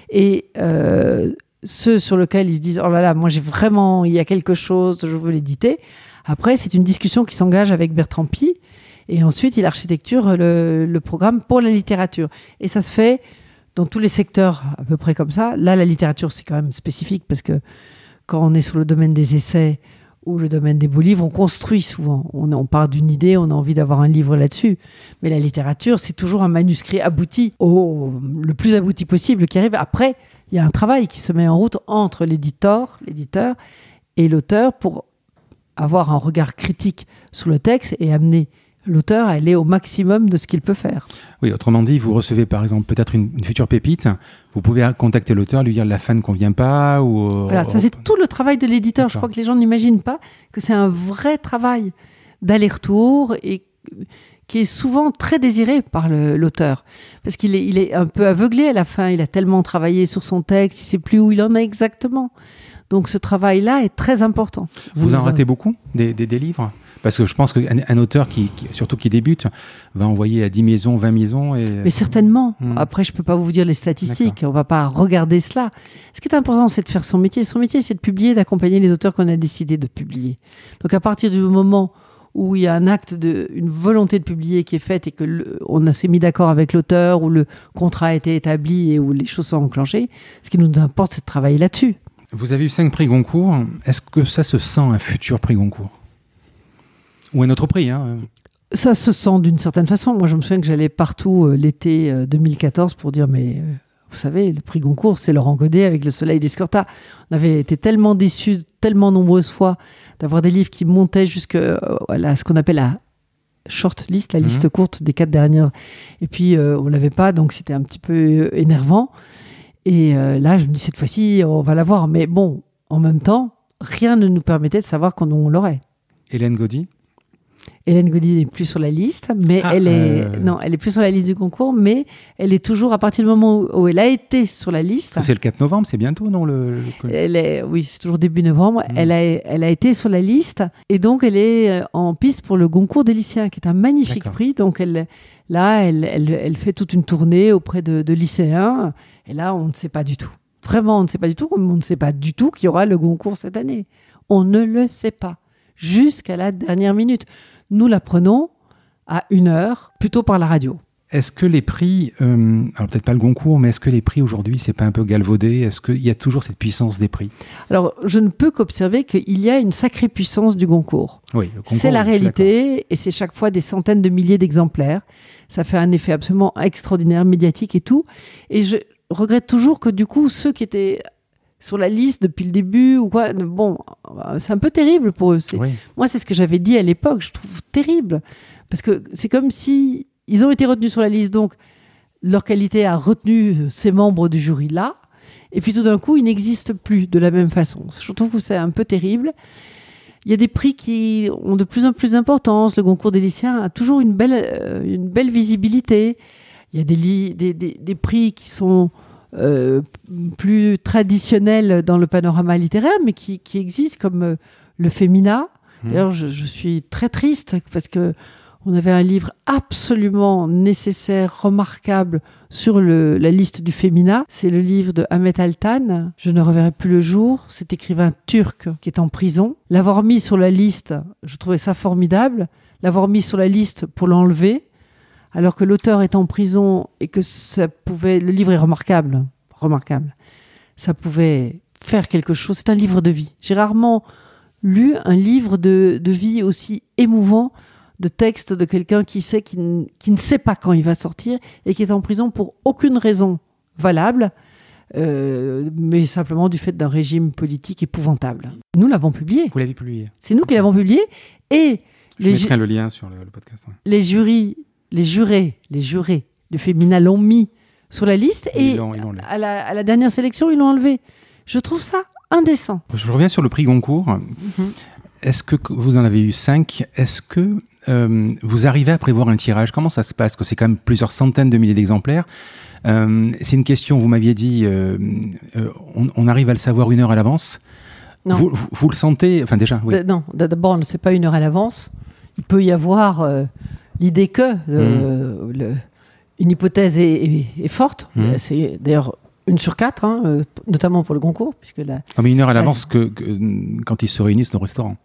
B: et euh, ceux sur lesquels ils se disent oh là là, moi j'ai vraiment, il y a quelque chose, je veux l'éditer. Après, c'est une discussion qui s'engage avec Bertrand Pi. Et ensuite, il architecture le, programme pour la littérature. Et ça se fait dans tous les secteurs à peu près comme ça. Là, la littérature, c'est quand même spécifique parce que quand on est sur le domaine des essais ou le domaine des beaux livres, on construit souvent. On, part d'une idée, on a envie d'avoir un livre là-dessus. Mais la littérature, c'est toujours un manuscrit abouti, le plus abouti possible qui arrive. Après, il y a un travail qui se met en route entre l'éditeur, l'éditeur et l'auteur pour avoir un regard critique sur le texte et amener l'auteur à aller au maximum de ce qu'il peut faire.
A: Oui, autrement dit, vous recevez par exemple peut-être une, une future pépite. Vous pouvez contacter l'auteur, lui dire la fan ne convient pas ou. euh,
B: Voilà, ça c'est tout le travail de l'éditeur. Je crois que les gens n'imaginent pas que c'est un vrai travail d'aller-retour et qui est souvent très désiré par l'auteur. Parce qu'il est, il est un peu aveuglé à la fin, il a tellement travaillé sur son texte, il ne sait plus où il en est exactement. Donc ce travail-là est très important.
A: Vous en ratez beaucoup des, des- des livres? Parce que je pense qu'un un auteur, qui, qui- surtout qui débute, va envoyer à 10 maisons, 20 maisons. Et...
B: Mais certainement.
A: Hmm.
B: Après, je peux pas vous dire les statistiques. On va pas regarder cela. Ce qui est important, c'est de faire son métier. Son métier, c'est de publier, d'accompagner les auteurs qu'on a décidé de publier. Donc, à partir du moment où il y a un acte de, une volonté de publier qui est faite et que le- on a s'est mis d'accord avec l'auteur, où le contrat a été établi et où les choses sont enclenchées, ce qui nous importe, c'est de travailler là-dessus.
A: Vous avez eu cinq prix Goncourt. Est-ce que ça se sent un futur prix Goncourt? Ou un autre prix hein
B: Ça se sent d'une certaine façon. Moi, je me souviens que j'allais partout euh, l'été 2014 pour dire mais euh, vous savez, le prix Goncourt, c'est Laurent Godet avec Le Soleil d'Escorta. On avait été tellement déçus, tellement nombreuses fois, d'avoir des livres qui montaient jusqu'à euh, ce qu'on appelle la short list, la liste mhm. courte des quatre dernières. Et puis, euh, on l'avait pas, donc c'était un petit peu euh, énervant. Et là, je me dis, cette fois-ci, on va l'avoir. Mais bon, en même temps, rien ne nous permettait de savoir quand on l'aurait.
A: Hélène Gaudy?
B: Hélène Gaudy n'est plus sur la liste, mais ah, elle est euh, non, elle est plus sur la liste du concours, mais elle est toujours à partir du moment où, elle a été sur la liste.
A: C'est le 4 novembre, c'est bientôt, non le,
B: Elle est, oui, c'est toujours début novembre. Hmm. Elle a, elle a été sur la liste et donc elle est euh, en piste pour le concours des lycéens, qui est un magnifique prix. Donc elle, là, elle, elle, elle, fait toute une tournée auprès de, de lycéens. Et là, on ne sait pas du tout. Vraiment, on ne sait pas du tout, comme on ne sait pas du tout qu'il y aura le concours cette année. On ne le sait pas jusqu'à la dernière minute nous l'apprenons à une heure, plutôt par la radio.
A: Est-ce que les prix, euh, alors peut-être pas le Goncourt, mais est-ce que les prix aujourd'hui, c'est pas un peu galvaudé? Est-ce qu'il y a toujours cette puissance des prix?
B: Alors, je ne peux qu'observer qu'il y a une sacrée puissance du Goncourt.
A: Oui,
B: c'est la réalité, et c'est chaque fois des centaines de milliers d'exemplaires. Ça fait un effet absolument extraordinaire, médiatique et tout. Et je regrette toujours que du coup, ceux qui étaient sur la liste depuis le début ou quoi. Bon, c'est un peu terrible pour eux. Moi, c'est ce que j'avais dit à l'époque. Je trouve terrible parce que c'est comme si ils ont été retenus sur la liste, donc leur qualité a retenu ces membres du jury là, et puis tout d'un coup, ils n'existent plus de la même façon. Je trouve que c'est un peu terrible. Il y a des prix qui ont de plus en plus d'importance. Le concours des lycéens a toujours une belle, euh, une belle visibilité. Il y a des, des, des, des prix qui sont euh, plus traditionnel dans le panorama littéraire, mais qui, qui existe comme euh, le Fémina. Mmh. D'ailleurs, je, suis très triste parce que on avait un livre absolument nécessaire, remarquable sur le, la liste du Fémina. C'est le livre de Ahmet Altan. Je ne reverrai plus le jour. Cet écrivain turc qui est en prison. L'avoir mis sur la liste, je trouvais ça formidable. L'avoir mis sur la liste pour l'enlever, alors que l'auteur est en prison et que ça pouvait. Le livre est remarquable, remarquable. Ça pouvait faire quelque chose. C'est un livre de vie. J'ai rarement lu un livre de, vie aussi émouvant de texte de quelqu'un qui sait qui, ne sait pas quand il va sortir et qui est en prison pour aucune raison valable, euh, mais simplement du fait d'un régime politique épouvantable. Nous l'avons publié.
A: Vous l'avez publié.
B: C'est nous qui l'avons publié et
A: je mettrai le lien sur le, podcast.
B: Les jurys les jurés, les jurés du féminin l'ont mis sur la liste et, à, la, dernière sélection, ils l'ont enlevé. Je trouve ça indécent.
A: Je reviens sur le prix Goncourt. Mhm. Est-ce que vous en avez eu cinq? Est-ce que euh, vous arrivez à prévoir un tirage? Comment ça se passe? Que c'est quand même plusieurs centaines de milliers d'exemplaires. Euh, c'est une question, vous m'aviez dit, euh, on, arrive à le savoir une heure à l'avance. Vous, vous, le sentez? Enfin, déjà, oui.
B: Non, d'abord, c'est pas une heure à l'avance. Il peut y avoir l'idée que euh, mmh. une hypothèse est, forte. Mmh. C'est d'ailleurs une sur quatre, hein, euh, notamment pour le concours. Puisque la,
A: ah, mais une heure à l'avance que, quand ils se réunissent au restaurant.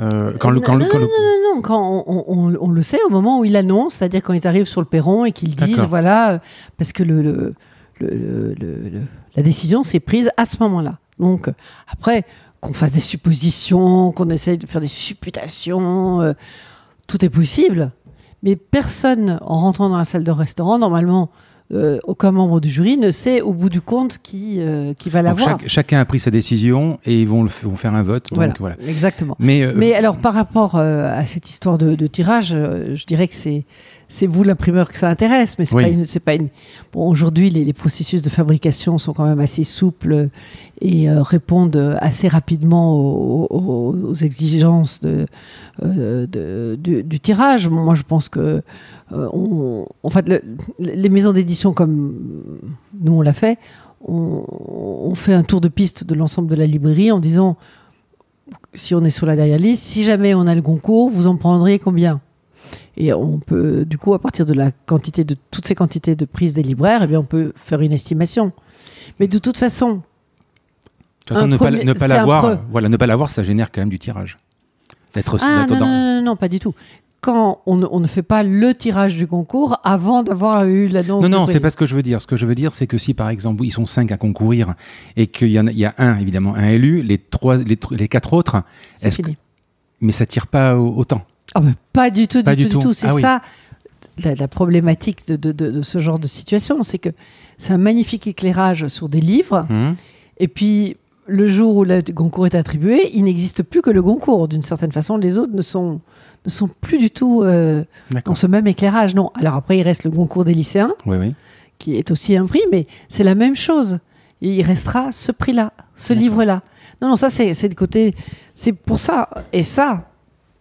B: Euh, quand le, quand non, non, non, non, quand on, le sait au moment où ils l'annoncent, c'est-à-dire quand ils arrivent sur le perron et qu'ils disent, voilà, parce que le, le, le la décision s'est prise à ce moment-là. Donc, après, qu'on fasse des suppositions, qu'on essaye de faire des supputations, tout est possible, mais personne, en rentrant dans la salle de restaurant, normalement, euh, aucun membre du jury ne sait au bout du compte qui, euh, qui va l'avoir.
A: chacun a pris sa décision et ils vont, le, vont faire un vote.
B: Donc, voilà, exactement. Mais, euh, mais alors, par rapport à cette histoire de, de tirage, je dirais que c'est c'est vous l'imprimeur que ça intéresse, mais c'est pas une, c'est pas une. Bon, aujourd'hui, les, processus de fabrication sont quand même assez souples et euh, répondent assez rapidement aux, exigences de, euh, du, tirage. Moi, je pense que, euh, en fait, les maisons d'édition comme nous on l'a fait, on, on, fait un tour de piste de l'ensemble de la librairie en disant, si on est sur la dernière liste, si jamais on a le concours, vous en prendrez combien? Et on peut, du coup, à partir de la quantité de toutes ces quantités de prises des libraires, eh bien, on peut faire une estimation. Mais de toute façon,
A: de toute façon, ne, pas, ne pas l'avoir, voilà, ne pas l'avoir, ça génère quand même du tirage.
B: D'être ah, non, non, non, non, pas du tout. quand on, ne- on ne fait pas le tirage du concours avant d'avoir eu l'annonce.
A: Non, non, c'est pas ce que je veux dire. Ce que je veux dire, c'est que si par exemple ils sont cinq à concourir et qu'il y en a, il y a un évidemment un élu, les trois, les, tr- les quatre autres,
B: C'est
A: est-ce que- mais ça tire pas au- autant.
B: Mais pas du tout, du
A: Pas du
B: du
A: tout.
B: tout. C'est
A: Ah oui.
B: ça la, la problématique de, de- de- de ce genre de situation, c'est que c'est un magnifique éclairage sur des livres,
A: Hum.
B: et puis le jour où le concours est attribué, il n'existe plus que le concours. D'une certaine façon, les autres ne sont, ne sont plus du tout euh, dans ce même éclairage. Non. Alors après, il reste le concours des lycéens,
A: Oui, oui.
B: qui est aussi un prix, mais c'est la même chose. Et il restera ce prix-là, ce livre-là. Non, non, ça, c'est c'est le côté. C'est pour ça. Et ça,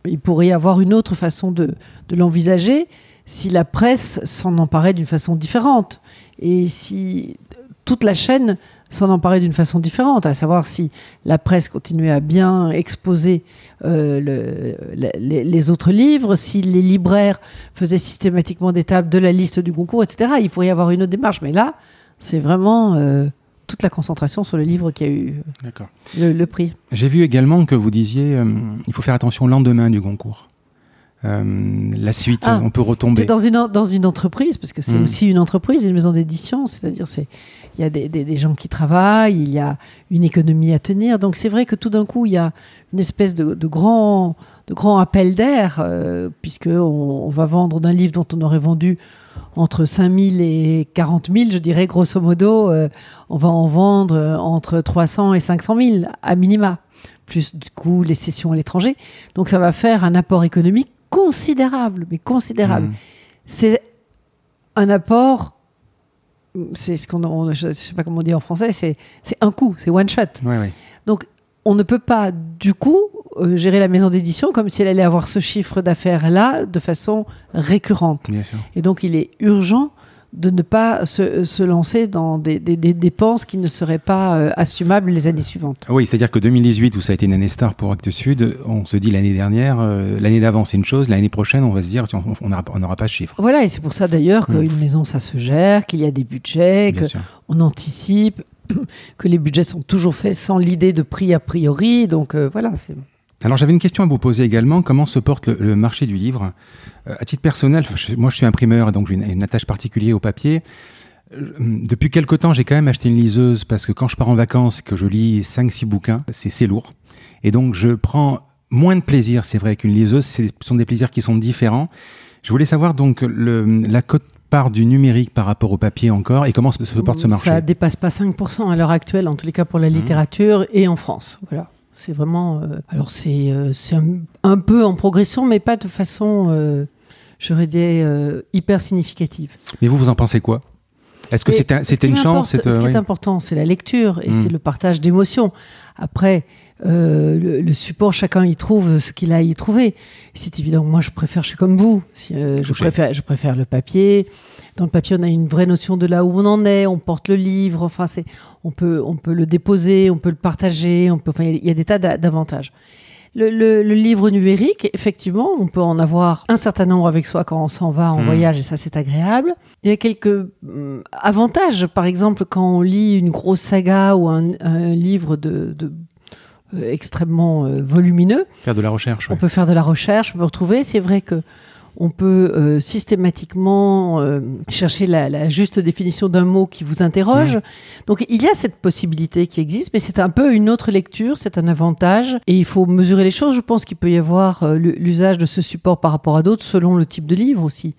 B: il pourrait y avoir une autre façon de, l'envisager si la presse s'en emparait d'une façon différente. Et si toute la chaîne s'en emparait d'une façon différente, à savoir si la presse continuait à bien exposer euh, les autres livres, si les libraires faisaient systématiquement des tables de la liste du concours, etc. Il pourrait y avoir une autre démarche. Mais là, c'est vraiment euh, toute la concentration sur le livre qui a eu le, le prix.
A: J'ai vu également que vous disiez euh, il faut faire attention au lendemain du concours. Euh, la suite,
B: Ah,
A: on peut retomber.
B: dans une, dans une entreprise, parce que c'est
A: Mm.
B: aussi une entreprise, une maison d'édition, c'est-à-dire c'est il y a des, des- des gens qui travaillent, il y a une économie à tenir. Donc c'est vrai que tout d'un coup, il y a une espèce de, de grand, de grand appel d'air, euh, puisque on, on va vendre d'un livre dont on aurait vendu entre 5 000 et 40 000, je dirais grosso modo, euh, on va en vendre euh, entre 300 et 500 000 à minima, plus du coup les sessions à l'étranger. Donc ça va faire un apport économique considérable, mais considérable
A: Hum.
B: c'est un apport. C'est ce qu'on, on- je sais pas comment on dit en français. C'est, c'est un coup, c'est one shot. Donc, on ne peut pas du coup euh, gérer la maison d'édition comme si elle allait avoir ce chiffre d'affaires là de façon récurrente.
A: Bien sûr.
B: Et donc, il est urgent de ne pas se, se lancer dans des, des- des dépenses qui ne seraient pas euh, assumables les années suivantes.
A: Oui, c'est-à-dire que 2018, où ça a été une année star pour Actes Sud, on se dit l'année dernière, euh, l'année d'avant c'est une chose, l'année prochaine on va se dire on n'aura pas ce chiffre.
B: Voilà, et c'est pour ça d'ailleurs qu'une maison, ça se gère, qu'il y a des budgets,
A: Bien
B: que
A: sûr.
B: on anticipe, que les budgets sont toujours faits sans l'idée de prix a priori. Donc euh, voilà, c'est
A: Alors j'avais une question à vous poser également. Comment se porte le, le marché du livre? Euh, À titre personnel, je- moi je suis imprimeur et donc j'ai une, une attache particulière au papier. Euh, Depuis quelque temps, j'ai quand même acheté une liseuse parce que quand je pars en vacances et que je lis 5-6 bouquins, c'est lourd. Et donc je prends moins de plaisir, c'est vrai, qu'une liseuse. Ce sont des plaisirs qui sont différents. Je voulais savoir donc le, la cote part du numérique par rapport au papier encore et comment se, porte ce marché?
B: ça dépasse pas 5% à l'heure actuelle, en tous les cas pour la
A: Mhm.
B: littérature et en France. Voilà. C'est vraiment. euh, alors, c'est euh, c'est un, un peu en progression, mais pas de façon, euh, j'aurais dit, euh, hyper significative.
A: Mais vous, vous en pensez quoi? Est-ce que c'était une chance cette-
B: Ce qui
A: oui.
B: est important, c'est la lecture et
A: Mm.
B: c'est le partage d'émotions. Après, euh, le, le support, chacun y trouve ce qu'il a à y trouver. C'est évident, moi je préfère, je suis comme vous, Si, euh, je, préfère, je préfère le papier. Dans le papier, on a une vraie notion de là où on en est, on porte le livre, enfin, c'est, on, peut, on peut le déposer, on peut le partager, on peut, enfin, il y a- il y, a des tas d'a- d'avantages. Le, le- le livre numérique, effectivement, on peut en avoir un certain nombre avec soi quand on s'en va en
A: Mm.
B: voyage et ça c'est agréable. Il y a quelques hum, avantages, par exemple quand on lit une grosse saga ou un, un livre de, de- extrêmement euh, volumineux,
A: Faire de la recherche.
B: on
A: ouais.
B: peut faire de la recherche, on peut retrouver. C'est vrai que on peut euh, systématiquement euh, chercher la, la juste définition d'un mot qui vous interroge. Donc il y a cette possibilité qui existe, mais c'est un peu une autre lecture, c'est un avantage. Et il faut mesurer les choses. Je pense qu'il peut y avoir euh, l'usage de ce support par rapport à d'autres selon le type de livre aussi.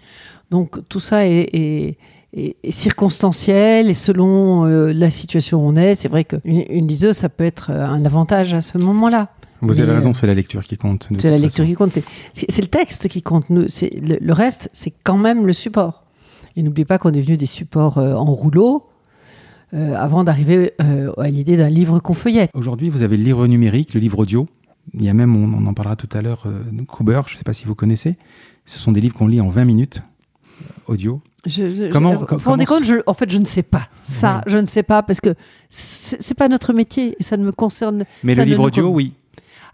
B: Donc tout ça est, est- est- est circonstanciel et selon euh, la situation où on est. C'est vrai qu'une une liseuse, ça peut être euh, un avantage à ce moment-là.
A: Vous avez raison,
B: euh,
A: c'est la lecture qui compte.
B: C'est la lecture
A: façon.
B: qui compte. C'est- le texte qui compte. Nous, le, le reste, c'est quand même le support. Et n'oubliez pas qu'on est venu des supports euh, en rouleau euh, avant d'arriver euh, à l'idée d'un livre qu'on feuillette.
A: Aujourd'hui, vous avez le livre numérique, le livre audio. Il y a même, on, on en parlera tout à l'heure, Kuber, je ne sais pas si vous connaissez. Ce sont des livres qu'on lit en 20 minutes, audio.
B: Je, je-
A: Comment-
B: je-
A: co-
B: vous vous rendez compte je- En fait, je ne sais pas. Ça, je ne sais pas parce que c'est pas notre métier et ça ne me concerne.
A: Mais le livre audio, oui.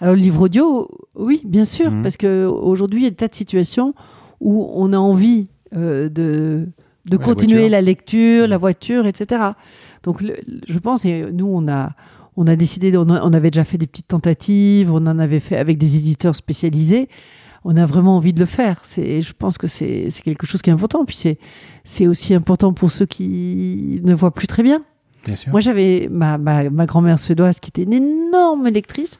B: Alors, le livre audio, oui, bien sûr,
A: Mhm.
B: parce que aujourd'hui, il y a des tas de situations où on a envie euh, de, de
A: Ouais,
B: continuer la, lecture, la voiture, etc. Donc, le- je pense, et nous, on a, on a décidé, on, a- on avait déjà fait des petites tentatives, on en avait fait avec des éditeurs spécialisés. On a vraiment envie de le faire. C'est, je pense que c'est, quelque chose qui est important. Puis c'est, c'est aussi important pour ceux qui ne voient plus très bien.
A: Bien sûr.
B: Moi, j'avais ma, ma, grand-mère suédoise qui était une énorme lectrice.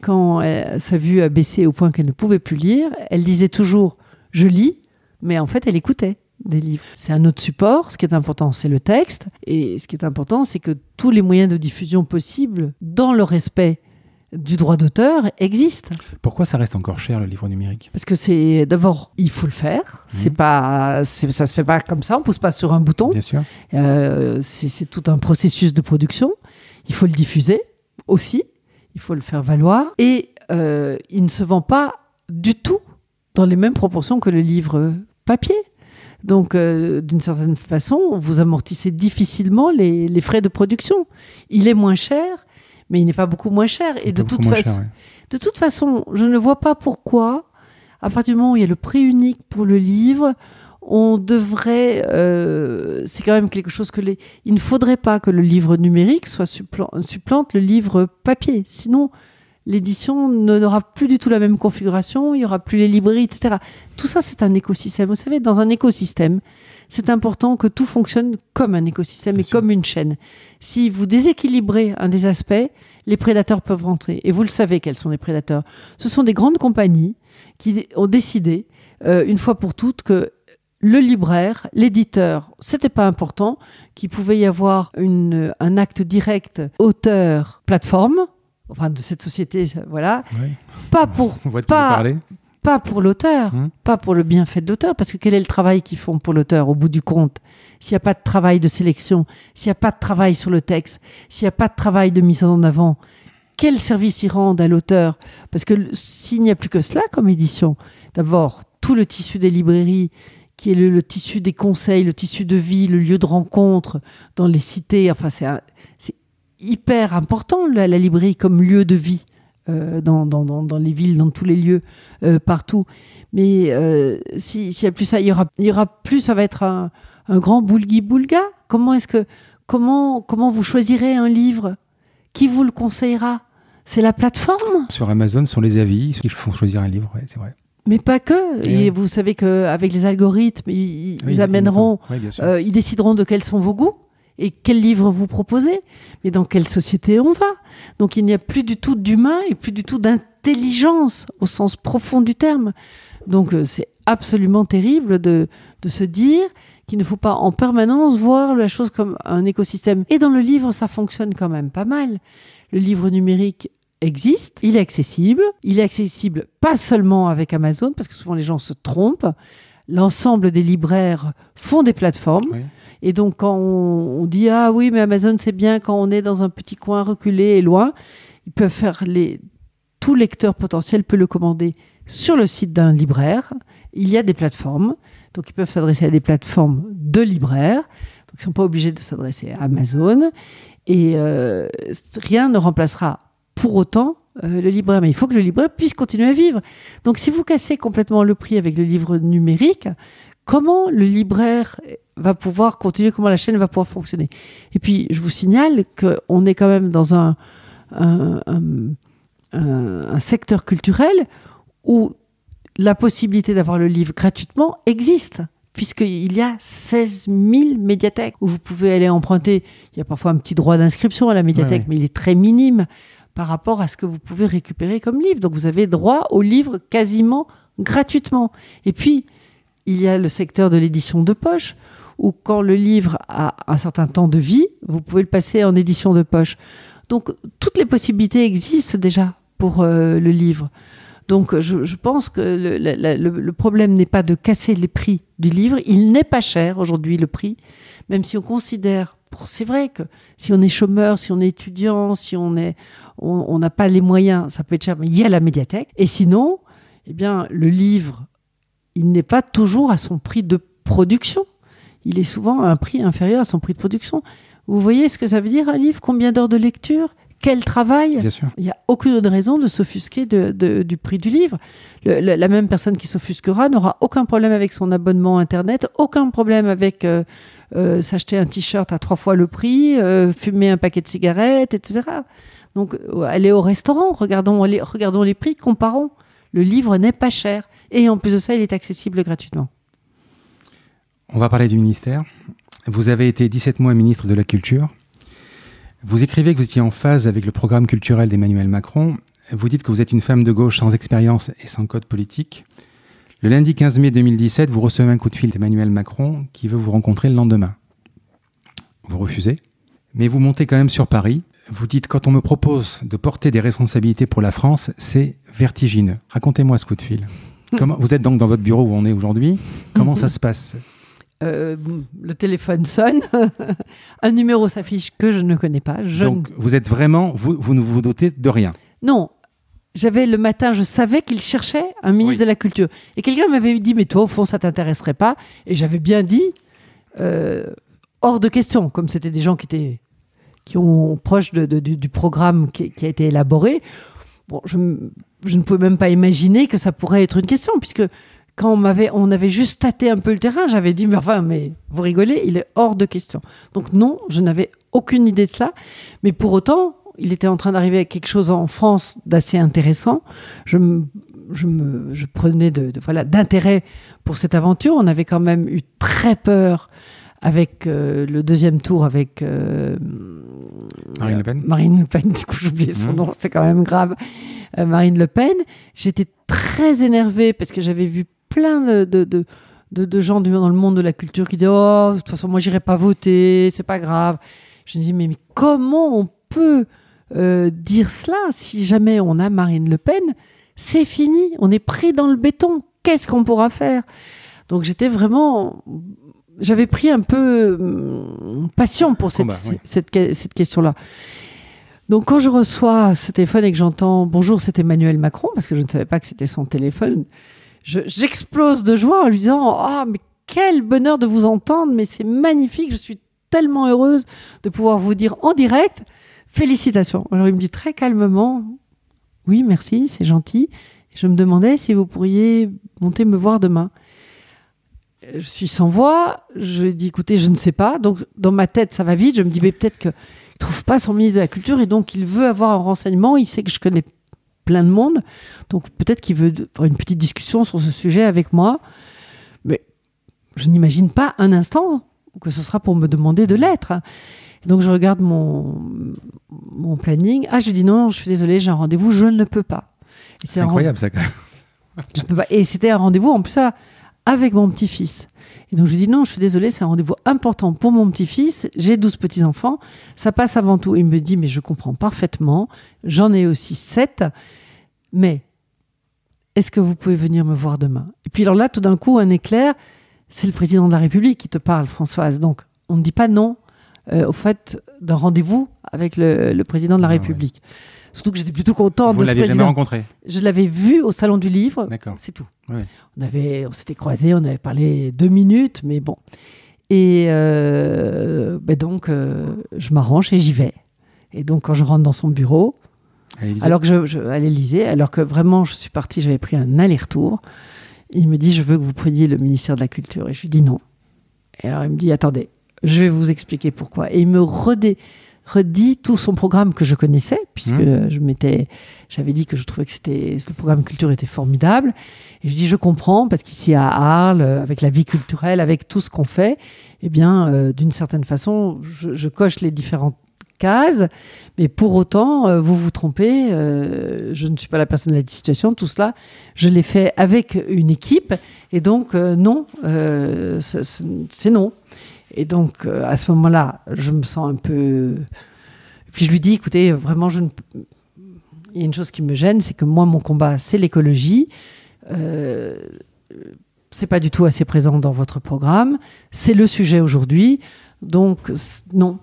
B: Quand sa vue a baissé au point qu'elle ne pouvait plus lire, elle disait toujours je lis, mais en fait, elle écoutait des livres. C'est un autre support. Ce qui est important, c'est le texte. Et ce qui est important, c'est que tous les moyens de diffusion possibles, dans le respect du droit d'auteur existe.
A: Pourquoi ça reste encore cher le livre numérique?
B: Parce que c'est d'abord il faut le faire. Mmh. C'est pas ça se fait pas comme ça. On pousse pas sur un bouton.
A: Bien sûr.
B: Euh, c'est tout un processus de production. Il faut le diffuser aussi. Il faut le faire valoir et euh, il ne se vend pas du tout dans les mêmes proportions que le livre papier. Donc, euh, d'une certaine façon, vous amortissez difficilement les, les, frais de production. Il est moins cher, mais il n'est pas beaucoup moins cher. Et de toute, façon, de toute façon, je ne vois pas pourquoi, à partir du moment où il y a le prix unique pour le livre, on devrait. Euh, c'est quand même quelque chose que les. Il ne faudrait pas que le livre numérique soit supplante le livre papier. Sinon, l'édition n'aura plus du tout la même configuration, il y aura plus les librairies, etc. Tout ça, c'est un écosystème. Vous savez, dans un écosystème, c'est important que tout fonctionne comme un écosystème et comme une chaîne. Si vous déséquilibrez un des aspects, les prédateurs peuvent rentrer. Et vous le savez quels sont les prédateurs. Ce sont des grandes compagnies qui ont décidé, euh, une fois pour toutes, que le libraire, l'éditeur, c'était pas important, qu'il pouvait y avoir une, un acte direct auteur-plateforme, enfin de cette société, voilà. Pas pour pas, pas pour l'auteur, hmm. pas pour le bienfait de l'auteur, parce que quel est le travail qu'ils font pour l'auteur au bout du compte? S'il n'y a pas de travail de sélection, s'il n'y a pas de travail sur le texte, s'il n'y a pas de travail de mise en avant, quel service ils rendent à l'auteur? Parce que s'il n'y a plus que cela comme édition, d'abord tout le tissu des librairies, qui est le, tissu des conseils, le tissu de vie, le lieu de rencontre dans les cités, enfin c'est hyper important, la, librairie, comme lieu de vie euh, dans, dans, dans, les villes, dans tous les lieux, euh, partout. Mais euh, s'il n'y a plus ça, il y aura, il y aura plus, ça va être un, un grand boulgui-boulga. Comment est-ce que, comment, comment vous choisirez un livre Qui vous le conseillera? C'est la plateforme?
A: Sur Amazon, sont les avis qui font choisir un livre, ouais, c'est vrai.
B: Mais pas que. Et, vous savez qu'avec les algorithmes, ils, amèneront, ils décideront de quels sont vos goûts et quel livre vous proposez, mais dans quelle société on va? Donc il n'y a plus du tout d'humain et plus du tout d'intelligence au sens profond du terme. Donc euh, c'est absolument terrible de, de se dire qu'il ne faut pas en permanence voir la chose comme un écosystème. Et dans le livre, ça fonctionne quand même pas mal. Le livre numérique existe, il est accessible. Il est accessible pas seulement avec Amazon, parce que souvent les gens se trompent. L'ensemble des libraires font des plateformes. Et donc, quand on, dit Ah oui, mais Amazon, c'est bien quand on est dans un petit coin reculé et loin, ils peuvent faire les. Tout lecteur potentiel peut le commander sur le site d'un libraire. Il y a des plateformes. Donc, ils peuvent s'adresser à des plateformes de libraires. Donc, ils ne sont pas obligés de s'adresser à Amazon. Et euh, rien ne remplacera pour autant euh, le libraire. Mais il faut que le libraire puisse continuer à vivre. Donc, si vous cassez complètement le prix avec le livre numérique, comment le libraire va pouvoir continuer, comment la chaîne va pouvoir fonctionner. Et puis, je vous signale qu'on est quand même dans un, un, un, secteur culturel où la possibilité d'avoir le livre gratuitement existe puisqu'il y a 16 000 médiathèques où vous pouvez aller emprunter. Il y a parfois un petit droit d'inscription à la médiathèque, mais il est très minime par rapport à ce que vous pouvez récupérer comme livre. Donc vous avez droit au livre quasiment gratuitement. Et puis, il y a le secteur de l'édition de poche, où quand le livre a un certain temps de vie, vous pouvez le passer en édition de poche. Donc toutes les possibilités existent déjà pour euh, le livre. Donc je, pense que le, problème n'est pas de casser les prix du livre. Il n'est pas cher aujourd'hui le prix, même si on considère, c'est vrai que si on est chômeur, si on est étudiant, si on est, on n'a pas les moyens, ça peut être cher, mais il y a la médiathèque. Et sinon, eh bien le livre il n'est pas toujours à son prix de production. Il est souvent à un prix inférieur à son prix de production. Vous voyez ce que ça veut dire un livre? Combien d'heures de lecture? Quel travail?
A: Bien sûr.
B: Il n'y a aucune raison de s'offusquer du prix du livre. la même personne qui s'offusquera n'aura aucun problème avec son abonnement Internet, aucun problème avec euh, euh, s'acheter un t-shirt à trois fois le prix, euh, fumer un paquet de cigarettes, etc. Donc, aller au restaurant, regardons les, regardons les prix, comparons. Le livre n'est pas cher Et en plus de ça, il est accessible gratuitement.
A: On va parler du ministère. Vous avez été 17 mois ministre de la Culture. Vous écrivez que vous étiez en phase avec le programme culturel d'Emmanuel Macron. Vous dites que vous êtes une femme de gauche sans expérience et sans code politique. Le lundi 15 mai 2017, vous recevez un coup de fil d'Emmanuel Macron qui veut vous rencontrer le lendemain. Vous refusez, mais vous montez quand même sur Paris. Vous dites quand on me propose de porter des responsabilités pour la France, c'est vertigineux. Racontez-moi ce coup de fil. Comment, vous êtes donc dans votre bureau où on est aujourd'hui. Comment ça se passe?
B: Euh, le téléphone sonne, un numéro s'affiche que je ne connais pas.
A: Donc vous êtes vraiment, vous, vous ne vous dotez de rien
B: Non, j'avais le matin, je savais qu'il cherchait un ministre de la Culture. Et quelqu'un m'avait dit, mais toi, au fond, ça t'intéresserait pas. Et j'avais bien dit, euh, hors de question, comme c'était des gens qui étaient qui ont proche de, du, programme qui, a été élaboré. Bon, je, je, ne pouvais même pas imaginer que ça pourrait être une question, puisque quand on, m'avait, on avait juste tâté un peu le terrain, j'avais dit, mais enfin, mais vous rigolez, il est hors de question. Donc non, je n'avais aucune idée de cela. Mais pour autant, il était en train d'arriver à quelque chose en France d'assez intéressant. Je, je, me, je prenais de, voilà, d'intérêt pour cette aventure. On avait quand même eu très peur avec euh, le deuxième tour avec euh,
A: Marine Le Pen.
B: Marine Le Pen, du coup j'ai oublié son mmh. nom, c'est quand même grave. Euh, Marine Le Pen. J'étais très énervée parce que j'avais vu plein de, de, de, de, gens dans le monde de la culture qui disaient Oh, de toute façon, moi, j'irai pas voter, c'est pas grave. Je me dis Mais, mais comment on peut dire cela si jamais on a Marine Le Pen? C'est fini, on est pris dans le béton. Qu'est-ce qu'on pourra faire? Donc, j'étais vraiment. J'avais pris un peu hum, passion pour cette, cette, cette question-là. Donc quand je reçois ce téléphone et que j'entends bonjour, c'est Emmanuel Macron, parce que je ne savais pas que c'était son téléphone, j'explose de joie en lui disant Ah, mais quel bonheur de vous entendre, mais c'est magnifique, je suis tellement heureuse de pouvoir vous dire en direct félicitations. Alors il me dit très calmement Oui, merci, c'est gentil. Je me demandais si vous pourriez monter me voir demain. Je suis sans voix, je lui dis écoutez, je ne sais pas. Donc dans ma tête, ça va vite. Je me dis mais peut-être qu'il ne trouve pas son ministre de la Culture et donc il veut avoir un renseignement. Il sait que je connais plein de monde. Donc peut-être qu'il veut avoir une petite discussion sur ce sujet avec moi. Mais je n'imagine pas un instant que ce sera pour me demander de l'être. Donc je regarde mon, mon planning. Ah, je dis non, je suis désolée, j'ai un rendez-vous, je ne peux pas.
A: C'est incroyable ça quand même.
B: je peux pas. Et c'était un rendez-vous en plus ça, avec mon petit-fils. Et donc je lui dis non, je suis désolée, c'est un rendez-vous important pour mon petit-fils. J'ai 12 petits-enfants, ça passe avant tout. Il me dit mais je comprends parfaitement, j'en ai aussi 7, mais est-ce que vous pouvez venir me voir demain? Et puis alors là, tout d'un coup, un éclair, c'est le président de la République qui te parle, Françoise. Donc on ne dit pas non euh, au fait d'un rendez-vous avec le, président de la ah République. Surtout que j'étais plutôt contente
A: Vous
B: de ce
A: l'avez jamais rencontré
B: Je l'avais vu au Salon du Livre. C'est tout. On, avait, on s'était croisés, on avait parlé deux minutes, mais bon. Et euh, ben donc, euh, je m'arrange et j'y vais. Et donc, quand je rentre dans son bureau, alors que je, à l'Élysée, alors que vraiment, je suis partie, j'avais pris un aller-retour. Il me dit, je veux que vous preniez le ministère de la Culture. Et je lui dis non. Et alors, il me dit, attendez, je vais vous expliquer pourquoi. Et il me redé, redit tout son programme que je connaissais, puisque mmh. je m'étais, j'avais dit que je trouvais que c'était le programme culture était formidable. Et je dis je comprends parce qu'ici à Arles, avec la vie culturelle, avec tout ce qu'on fait, eh bien, euh, d'une certaine façon, je, coche les différentes cases, mais pour autant, euh, vous vous trompez. Euh, je ne suis pas la personne de la situation. Tout cela, je l'ai fait avec une équipe, et donc non, c'est non. Et donc, euh, à ce moment-là, je me sens un peu. Puis je lui dis, écoutez, vraiment, je ne... il y a une chose qui me gêne, c'est que moi, mon combat, c'est l'écologie. Euh, c'est pas du tout assez présent dans votre programme. C'est le sujet aujourd'hui. Donc, non.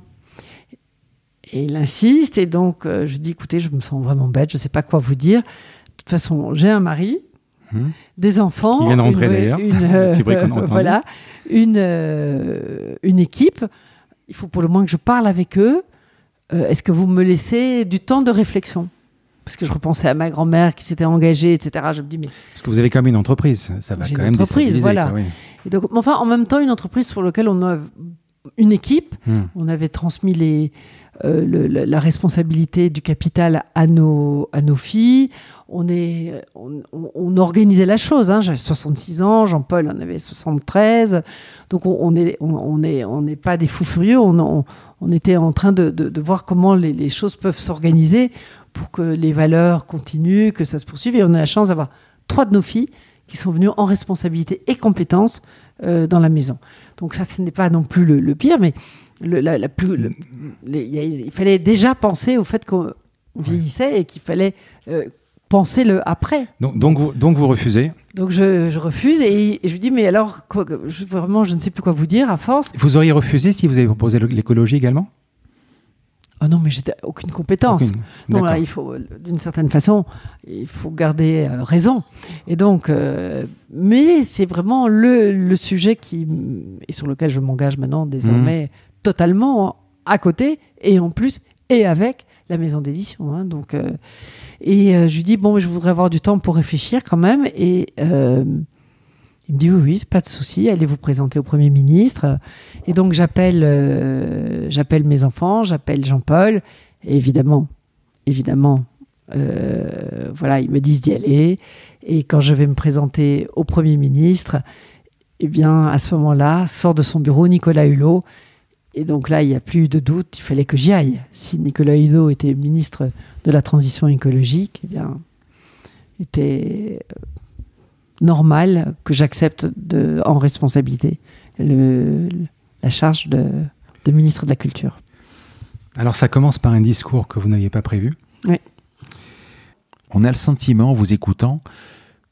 B: Et il insiste. Et donc, euh, je dis, écoutez, je me sens vraiment bête. Je ne sais pas quoi vous dire. De toute façon, j'ai un mari. Hum. Des enfants.
A: Qui vient de rentrer d'ailleurs.
B: voilà une, euh, une équipe, il faut pour le moins que je parle avec eux. Euh, est-ce que vous me laissez du temps de réflexion? Parce que je repensais à ma grand-mère qui s'était engagée, etc. Je me dis mais
A: parce que vous avez quand même une entreprise, ça va quand même
B: une entreprise, voilà. Et donc, enfin, en même temps, une entreprise pour laquelle on a une équipe. Hmm. On avait transmis les euh, la, responsabilité du capital à nos, à nos filles. On, est, on, organisait la chose. Hein. J'avais 66 ans, Jean-Paul en avait 73. Donc on on est, on, est, on n'est pas des fous furieux. On, était en train de, de- voir comment les, choses peuvent s'organiser pour que les valeurs continuent, que ça se poursuive. Et on a la chance d'avoir trois de nos filles qui sont venues en responsabilité et compétences euh, dans la maison. Donc ça, ce n'est pas non plus le, le pire, mais le- la, la plus, le- les- il y a- il fallait déjà penser au fait qu'on vieillissait et qu'il fallait euh, penser le après.
A: Donc, donc, vous, donc vous refusez.
B: Donc je, je refuse et, et je lui dis mais alors quoi, je, vraiment je ne sais plus quoi vous dire à force.
A: Vous auriez refusé si vous avez proposé l'écologie également?
B: Oh non mais j'ai aucune compétence.
A: Aucune.
B: Non,
A: D'accord.
B: là, il faut, d'une certaine façon, il faut garder euh, raison. Et donc, euh, mais c'est vraiment le, le sujet qui, et sur lequel je m'engage maintenant désormais
A: Mhm.
B: Totalement à côté, et en plus, et avec la maison d'édition. hein. donc, euh, et euh, je lui dis, bon, je voudrais avoir du temps pour réfléchir quand même. Et euh, il me dit, oui, oui, pas de souci, allez vous présenter au Premier ministre. Et donc, j'appelle j'appelle mes enfants, j'appelle Jean-Paul, et évidemment, évidemment, voilà, ils me disent d'y aller. Et quand je vais me présenter au Premier ministre, eh bien, à ce moment-là, sort de son bureau Nicolas Hulot. Et donc là, il n'y a plus de doute, il fallait que j'y aille. Si Nicolas Hulot était ministre de la Transition écologique, eh bien, était euh, normal que j'accepte en responsabilité le- la charge de, de ministre de la Culture.
A: Alors ça commence par un discours que vous n'aviez pas prévu.
B: Oui.
A: On a le sentiment, en vous écoutant,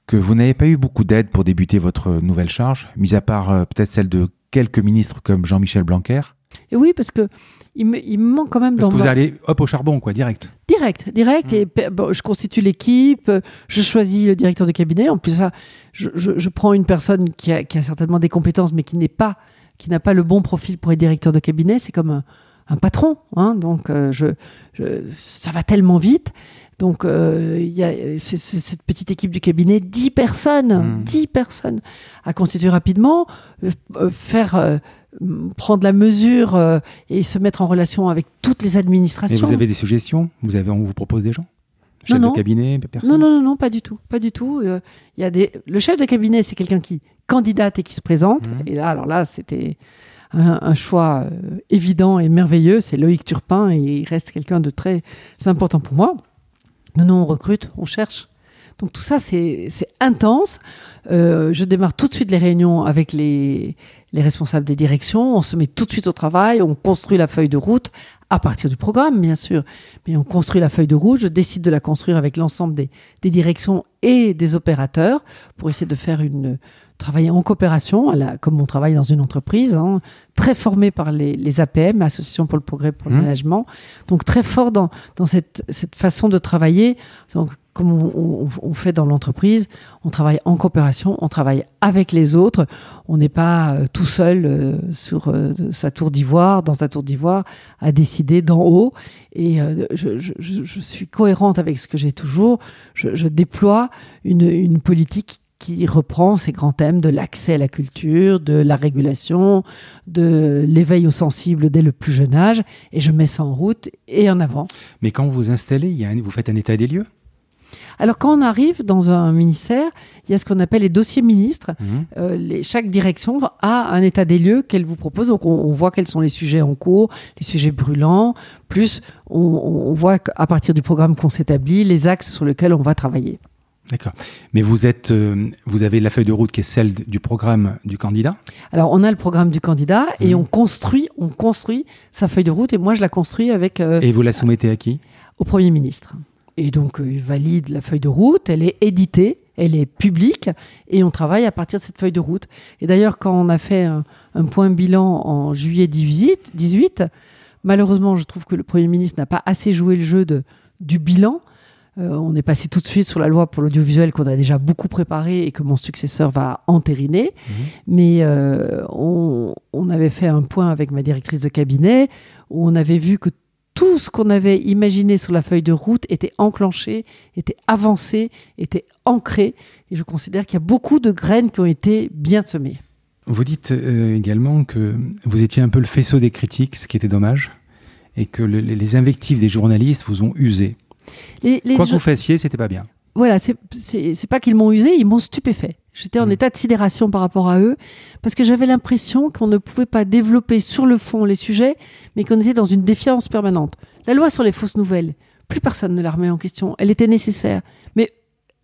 A: que vous n'avez pas eu beaucoup d'aide pour débuter votre nouvelle charge, mis à part euh, peut-être celle de quelques ministres comme Jean-Michel Blanquer.
B: Et oui, parce que il me, il me manque quand même
A: Parce
B: dans
A: que vous
B: ma-
A: allez hop au charbon, quoi, direct.
B: direct, direct. Et pe- bon, je constitue l'équipe, euh, je choisis le directeur de cabinet. En plus, ça, je, je- je prends une personne qui a, qui a certainement des compétences, mais qui n'est pas, qui n'a pas le bon profil pour être directeur de cabinet. C'est comme un, un patron, hein. donc euh, je, je- ça va tellement vite. Donc, euh, il y a cette petite équipe du cabinet, 10 personnes,
A: Mm.
B: 10 personnes à constituer rapidement, euh, faire prendre la mesure euh, et se mettre en relation avec toutes les
A: Et
B: administrations.
A: vous avez des suggestions? Vous avez, On vous propose des gens? Chef
B: Non, non.
A: de cabinet personne?
B: Non, non, non, non, pas du tout. Pas du tout. Euh, y a des... Le chef de cabinet, c'est quelqu'un qui candidate et qui se présente.
A: Mhm.
B: Et là, alors là, c'était un, un choix euh, évident et merveilleux. C'est Loïc Turpin et il reste quelqu'un de très important pour moi. Non, non, on recrute, on cherche. Donc tout ça, c'est c'est intense. Euh, je démarre tout de suite les réunions avec les, les responsables des directions. On se met tout de suite au travail. On construit la feuille de route à partir du programme, bien sûr. Mais on construit la feuille de route. Je décide de la construire avec l'ensemble des, directions et des opérateurs pour essayer de faire une travailler en coopération, la- comme on travaille dans une entreprise, hein, très formé par les, les APM, Association pour le progrès pour le
A: Mhm.
B: management, donc très fort dans, dans cette, cette façon de travailler, donc, comme on, on- on fait dans l'entreprise, on travaille en coopération, on travaille avec les autres, on n'est pas euh, tout seul euh, sur euh, sa tour d'ivoire, dans sa tour d'ivoire, à décider d'en haut. Et euh, je, je- je- je suis cohérente avec ce que j'ai toujours. Je, je déploie une, une politique qui reprend ces grands thèmes de l'accès à la culture, de la régulation, de l'éveil aux sensibles dès le plus jeune âge, et je mets ça en route et en avant.
A: Mais quand vous vous installez, il y a un- vous faites un état des lieux?
B: Alors quand on arrive dans un ministère, il y a ce qu'on appelle les dossiers ministres.
A: Mhm.
B: Euh, les- chaque direction a un état des lieux qu'elle vous propose. Donc, on, on voit quels sont les sujets en cours, les sujets brûlants. Plus, on, on voit qu'à partir du programme qu'on s'établit, les axes sur lesquels on va travailler.
A: D'accord. Mais vous êtes, euh, vous avez la feuille de route qui est celle du programme du candidat?
B: Alors, on a le programme du candidat et
A: Mhm.
B: on construit, on construit sa feuille de route. Et moi, je la construis avec euh,
A: Et vous la soumettez à qui?
B: au Premier ministre. Et donc, euh, il valide la feuille de route, elle est éditée, elle est publique, et on travaille à partir de cette feuille de route. Et d'ailleurs, quand on a fait un, un point bilan en juillet 18, 18, malheureusement, je trouve que le Premier ministre n'a pas assez joué le jeu de, du bilan. Euh, on est passé tout de suite sur la loi pour l'audiovisuel qu'on a déjà beaucoup préparée et que mon successeur va entériner. Mais euh, on, on avait fait un point avec ma directrice de cabinet où on avait vu que tout ce qu'on avait imaginé sur la feuille de route était enclenché, était avancé, était ancré. Et je considère qu'il y a beaucoup de graines qui ont été bien semées.
A: Vous dites euh, également que vous étiez un peu le faisceau des critiques, ce qui était dommage, et que le- les invectives des journalistes vous ont usé.
B: Les, les
A: Quoi que vous fassiez, c'était pas bien.
B: voilà, c'est- pas qu'ils m'ont usé, ils m'ont stupéfait. J'étais en
A: Mm.
B: état de sidération par rapport à eux, parce que j'avais l'impression qu'on ne pouvait pas développer sur le fond les sujets, mais qu'on était dans une défiance permanente. La loi sur les fausses nouvelles, plus personne ne la remet en question. Elle était nécessaire. Mais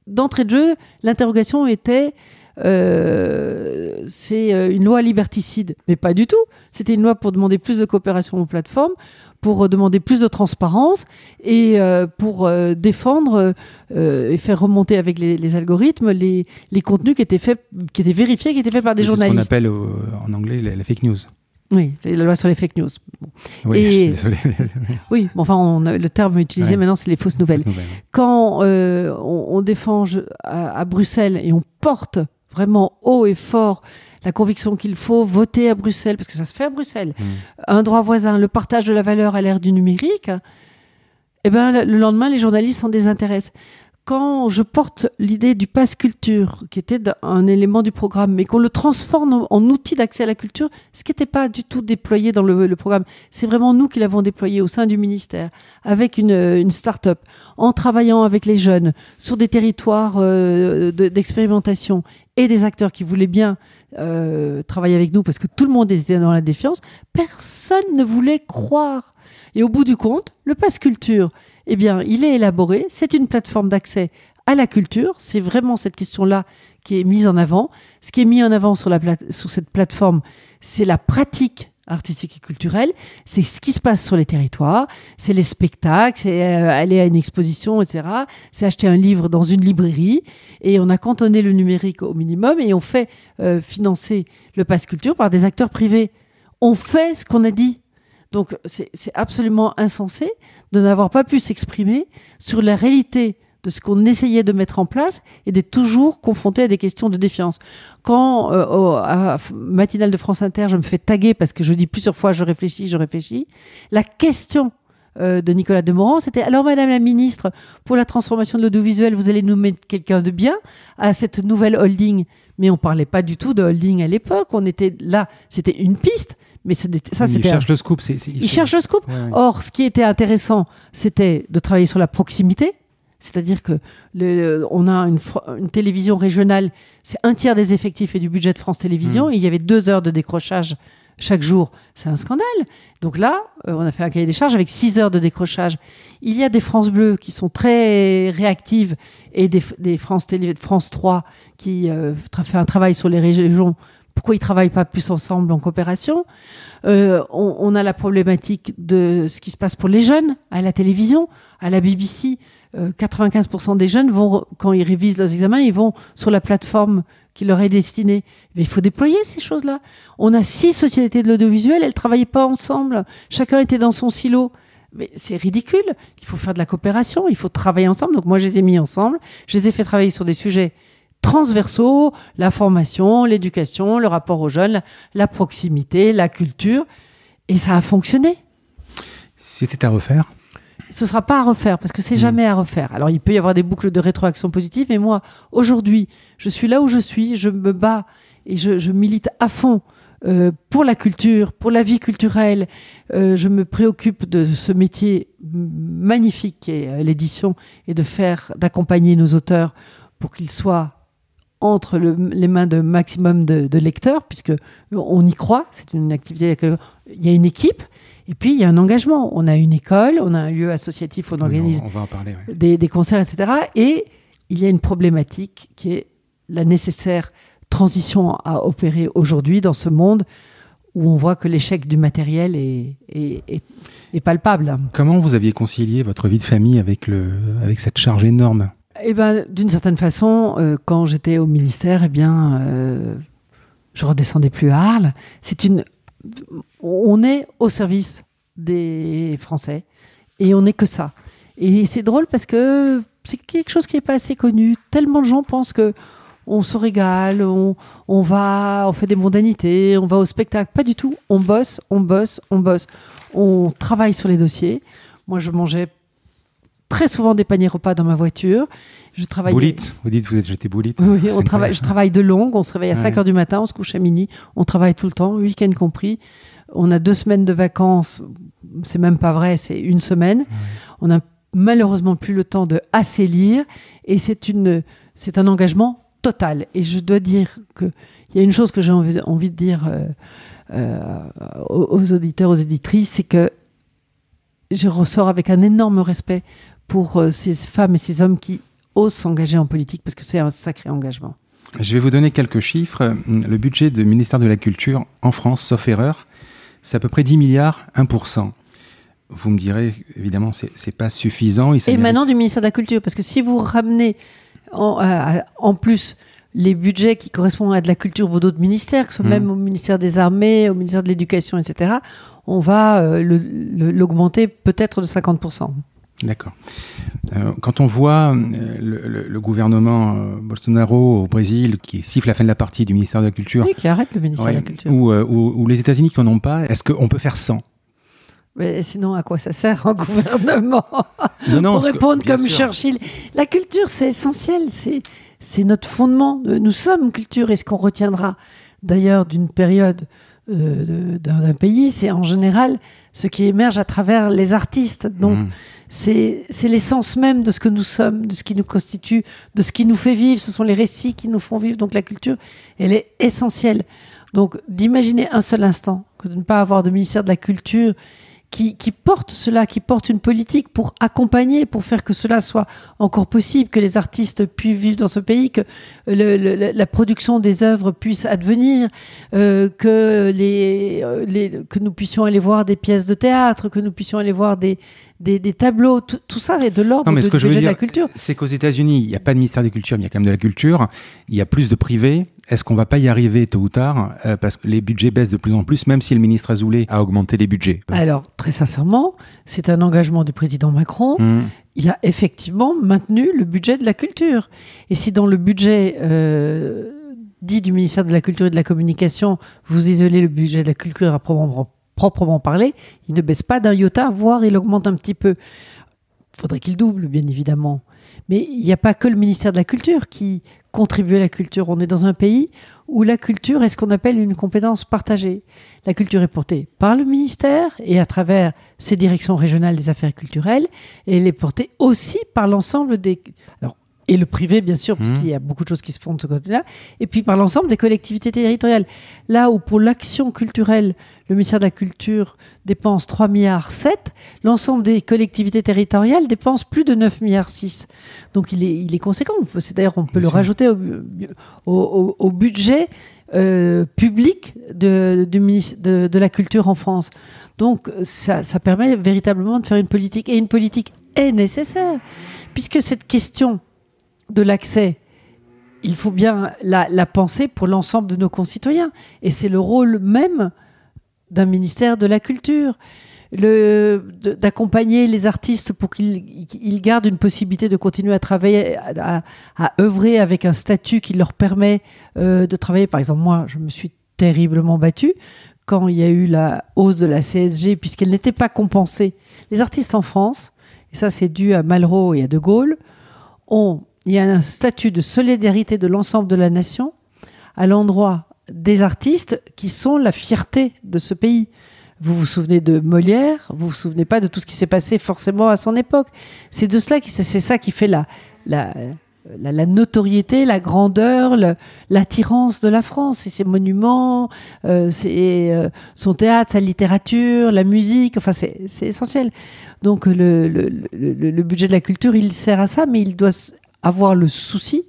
B: d'entrée de jeu, l'interrogation était euh, c'est euh, une loi liberticide. Mais pas du tout. C'était une loi pour demander plus de coopération aux plateformes, pour euh, demander plus de transparence et euh, pour euh, défendre euh, et faire remonter avec les, les algorithmes les, les contenus qui étaient, faits, qui étaient vérifiés, qui étaient faits par des
A: C'est ce qu'on
B: journalistes.
A: appelle en anglais la, la fake news.
B: Oui, c'est la loi sur les fake news. Bon.
A: Oui,
B: Et-
A: je suis désolé.
B: Oui, enfin, on le terme utilisé
A: Ouais.
B: maintenant, c'est les fausses nouvelles. Quand on, on défend à Bruxelles et on porte vraiment haut et fort la conviction qu'il faut voter à Bruxelles, parce que ça se fait à Bruxelles,
A: Mm.
B: un droit voisin, le partage de la valeur à l'ère du numérique, eh ben, le- le lendemain, les journalistes s'en désintéressent. Quand je porte l'idée du pass culture, qui était un élément du programme, mais qu'on le transforme en, outil d'accès à la culture, ce qui n'était pas du tout déployé dans le, le programme, c'est vraiment nous qui l'avons déployé au sein du ministère, avec une, une start-up, en travaillant avec les jeunes, sur des territoires euh, de- d'expérimentation, et des acteurs qui voulaient bien euh, travailler avec nous, parce que tout le monde était dans la défiance, personne ne voulait croire. Et au bout du compte, le pass culture, eh bien, il est élaboré. C'est une plateforme d'accès à la culture. C'est vraiment cette question-là qui est mise en avant. Ce qui est mis en avant sur, la plate- sur cette plateforme, c'est la pratique artistique et culturelle, c'est ce qui se passe sur les territoires, c'est les spectacles, c'est euh, aller à une exposition, etc. C'est acheter un livre dans une librairie et on a cantonné le numérique au minimum et on fait euh, financer le pass culture par des acteurs privés. On fait ce qu'on a dit. Donc c'est c'est absolument insensé de n'avoir pas pu s'exprimer sur la réalité de ce qu'on essayait de mettre en place et d'être toujours confronté à des questions de défiance. Quand euh, au- à Matinale de France Inter, je me fais taguer parce que je dis plusieurs fois je réfléchis, je réfléchis, la question euh, de Nicolas Demorand, c'était alors Madame la Ministre, pour la transformation de l'audiovisuel, vous allez nous mettre quelqu'un de bien à cette nouvelle holding? Mais on parlait pas du tout de holding à l'époque. On était là, c'était une piste, mais ça
A: il
B: c'était.
A: cherche le scoop. c'est-
B: Il cherche le scoop.
A: Ouais, ouais.
B: Or, ce qui était intéressant, c'était de travailler sur la proximité. C'est-à-dire que le- le- on a une, télévision régionale, c'est un tiers des effectifs et du budget de France Télévisions.
A: Mm.
B: Et il y avait deux heures de décrochage chaque jour. C'est un scandale. Donc là, euh, on a fait un cahier des charges avec six heures de décrochage. Il y a des France Bleues qui sont très réactives et des, des France Télé, France 3 qui euh, fait un travail sur les régions. Pourquoi ils travaillent pas plus ensemble en coopération? Euh, on, on a la problématique de ce qui se passe pour les jeunes à la télévision, à la BBC. Euh, 95% des jeunes vont, quand ils révisent leurs examens, ils vont sur la plateforme qui leur est destinée. Mais il faut déployer ces choses-là. On a six sociétés de l'audiovisuel, elles ne travaillaient pas ensemble. Chacun était dans son silo. Mais c'est ridicule. Il faut faire de la coopération, il faut travailler ensemble. Donc moi, je les ai mis ensemble. Je les ai fait travailler sur des sujets transversaux, la formation, l'éducation, le rapport aux jeunes, la proximité, la culture. Et ça a fonctionné.
A: C'était à refaire.
B: Ce sera pas à refaire parce que c'est
A: Mm.
B: jamais à refaire. Alors il peut y avoir des boucles de rétroaction positive, mais moi aujourd'hui, je suis là où je suis, je me bats et je, je milite à fond euh, pour la culture, pour la vie culturelle. Euh, je me préoccupe de ce métier magnifique qu'est euh, l'édition et de faire, d'accompagner nos auteurs pour qu'ils soient entre le- les mains de maximum de, de lecteurs, puisque on y croit. C'est une activité. Il y a une équipe. Et puis, il y a un engagement. On a une école, on a un lieu associatif, on organise
A: On, on va en parler. ouais.
B: des, des concerts, etc. Et il y a une problématique qui est la nécessaire transition à opérer aujourd'hui dans ce monde où on voit que l'échec du matériel est, est- est- est palpable.
A: Comment vous aviez concilié votre vie de famille avec, le, avec cette charge énorme?
B: Eh ben, d'une certaine façon, euh, quand j'étais au ministère, eh bien, euh, je redescendais plus à Arles. C'est une, on est au service des Français et on n'est que ça. Et c'est drôle parce que c'est quelque chose qui n'est pas assez connu. Tellement de gens pensent que on se régale, on, va, on fait des mondanités, on va au spectacle. Pas du tout. On bosse, on bosse, on bosse. On travaille sur les dossiers. Moi, je mangeais très souvent des paniers repas dans ma voiture. Je travaillais.
A: Boulite Vous dites vous êtes jeté boulite
B: Oui, on travaille, je travaille de longue, on se réveille à
A: Ouais.
B: 5 heures du matin, on se couche à minuit, on travaille tout le temps, week-end compris. on a deux semaines de vacances, c'est même pas vrai, c'est une semaine. On a malheureusement plus le temps de assez lire et c'est une c'est un engagement total. Et je dois dire qu'il y a une chose que j'ai envie, envie, de dire euh, euh, aux, auditeurs, aux éditrices, c'est que je ressors avec un énorme respect pour euh, ces femmes et ces hommes qui osent s'engager en politique parce que c'est un sacré engagement.
A: Je vais vous donner quelques chiffres. Le budget du ministère de la Culture en France, sauf erreur, c'est à peu près 10 milliards, 1%. Vous me direz, évidemment, c'est pas suffisant.
B: Et, maintenant du ministère de la Culture, parce que si vous ramenez en, en plus les budgets qui correspondent à de la culture pour d'autres ministères, que ce soit mmh. même au ministère des Armées, au ministère de l'Éducation, etc., on va euh, l'augmenter peut-être de 50%.
A: D'accord. Euh, quand on voit euh, le, gouvernement Bolsonaro au Brésil qui siffle la fin de la partie du ministère de la Culture.
B: Oui, qui arrête le ministère de la Culture.
A: Ou, les États-Unis qui n'en ont pas, est-ce qu'on peut faire sans?
B: Mais sinon, à quoi ça sert un gouvernement non, non, Pour répondre comme Churchill, la culture, c'est essentiel, c'est notre fondement. Nous sommes culture, et ce qu'on retiendra d'ailleurs d'une période euh, d'un pays, c'est en général ce qui émerge à travers les artistes. Donc, mmh. c'est l'essence même de ce que nous sommes, de ce qui nous constitue, de ce qui nous fait vivre. Ce sont les récits qui nous font vivre. Donc, la culture, elle est essentielle. Donc, d'imaginer un seul instant que de ne pas avoir de ministère de la Culture qui, porte cela, qui porte une politique pour accompagner, pour faire que cela soit encore possible, que les artistes puissent vivre dans ce pays, que la production des œuvres puisse advenir, euh, que, les, euh, les, que nous puissions aller voir des pièces de théâtre, que nous puissions aller voir des, des, tableaux, tout, ça est de l'ordre de, de la culture.
A: C'est qu'aux États-Unis, il n'y a pas de ministère des Cultures, mais il y a quand même de la culture. Il y a plus de privés. Est-ce qu'on va pas y arriver tôt ou tard euh, Parce que les budgets baissent de plus en plus, même si le ministre Azoulay a augmenté les budgets.
B: Alors, très sincèrement, c'est un engagement du président Macron. Mmh. Il a effectivement maintenu le budget de la culture. Et si dans le budget euh, dit du ministère de la Culture et de la Communication, vous isolez le budget de la culture à proprement proprement parler, il ne baisse pas d'un iota, voire il augmente un petit peu. Il faudrait qu'il double, bien évidemment. Mais il n'y a pas que le ministère de la Culture qui contribue à la culture. On est dans un pays où la culture est ce qu'on appelle une compétence partagée. La culture est portée par le ministère et à travers ses directions régionales des affaires culturelles, et elle est portée aussi par l'ensemble des... et le privé, bien sûr, parce mmh. qu'il y a beaucoup de choses qui se font de ce côté-là, et puis par l'ensemble des collectivités territoriales. Là où pour l'action culturelle, le ministère de la Culture dépense 3 milliards 7, l'ensemble des collectivités territoriales dépensent plus de 9 milliards 6. Donc il est, il est conséquent. C'est d'ailleurs, on peut le rajouter au, au, budget euh, public de, de, de, la culture en France. Donc ça, ça permet véritablement de faire une politique. Et une politique est nécessaire, puisque cette question de l'accès, il faut bien la, penser pour l'ensemble de nos concitoyens. Et c'est le rôle même d'un ministère de la Culture d'accompagner les artistes pour qu'ils gardent une possibilité de continuer à travailler, à, œuvrer avec un statut qui leur permet euh, de travailler. Par exemple, moi, je me suis terriblement battue quand il y a eu la hausse de la CSG, puisqu'elle n'était pas compensée. Les artistes en France, et ça c'est dû à Malraux et à De Gaulle, ont il y a un statut de solidarité de l'ensemble de la nation à l'endroit des artistes qui sont la fierté de ce pays. Vous vous souvenez de Molière, vous vous souvenez pas de tout ce qui s'est passé forcément à son époque. C'est de cela qui c'est ça qui fait la, la, la, notoriété, la grandeur, l'attirance de la France. C'est ses monuments, euh, c'est euh, son théâtre, sa littérature, la musique. Enfin, c'est essentiel. Donc le, le, le, budget de la culture, il sert à ça, mais il doit avoir le souci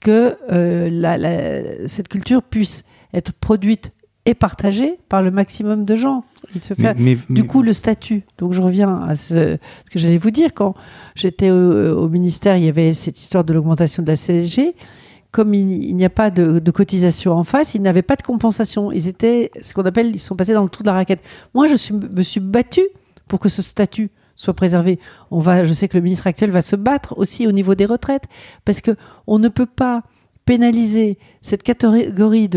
B: que euh, cette culture puisse être produite et partagée par le maximum de gens. Il se fait du coup le statut. Donc je reviens à ce, que j'allais vous dire quand j'étais au, ministère, il y avait cette histoire de l'augmentation de la CSG. Comme il, n'y a pas de, cotisation en face, ils n'avaient pas de compensation. Ils étaient ce qu'on appelle, ils sont passés dans le trou de la raquette. Moi, je suis, me suis battue pour que ce statut soit préservé. On va, je sais que le ministre actuel va se battre aussi au niveau des retraites, parce que on ne peut pas pénaliser cette catégorie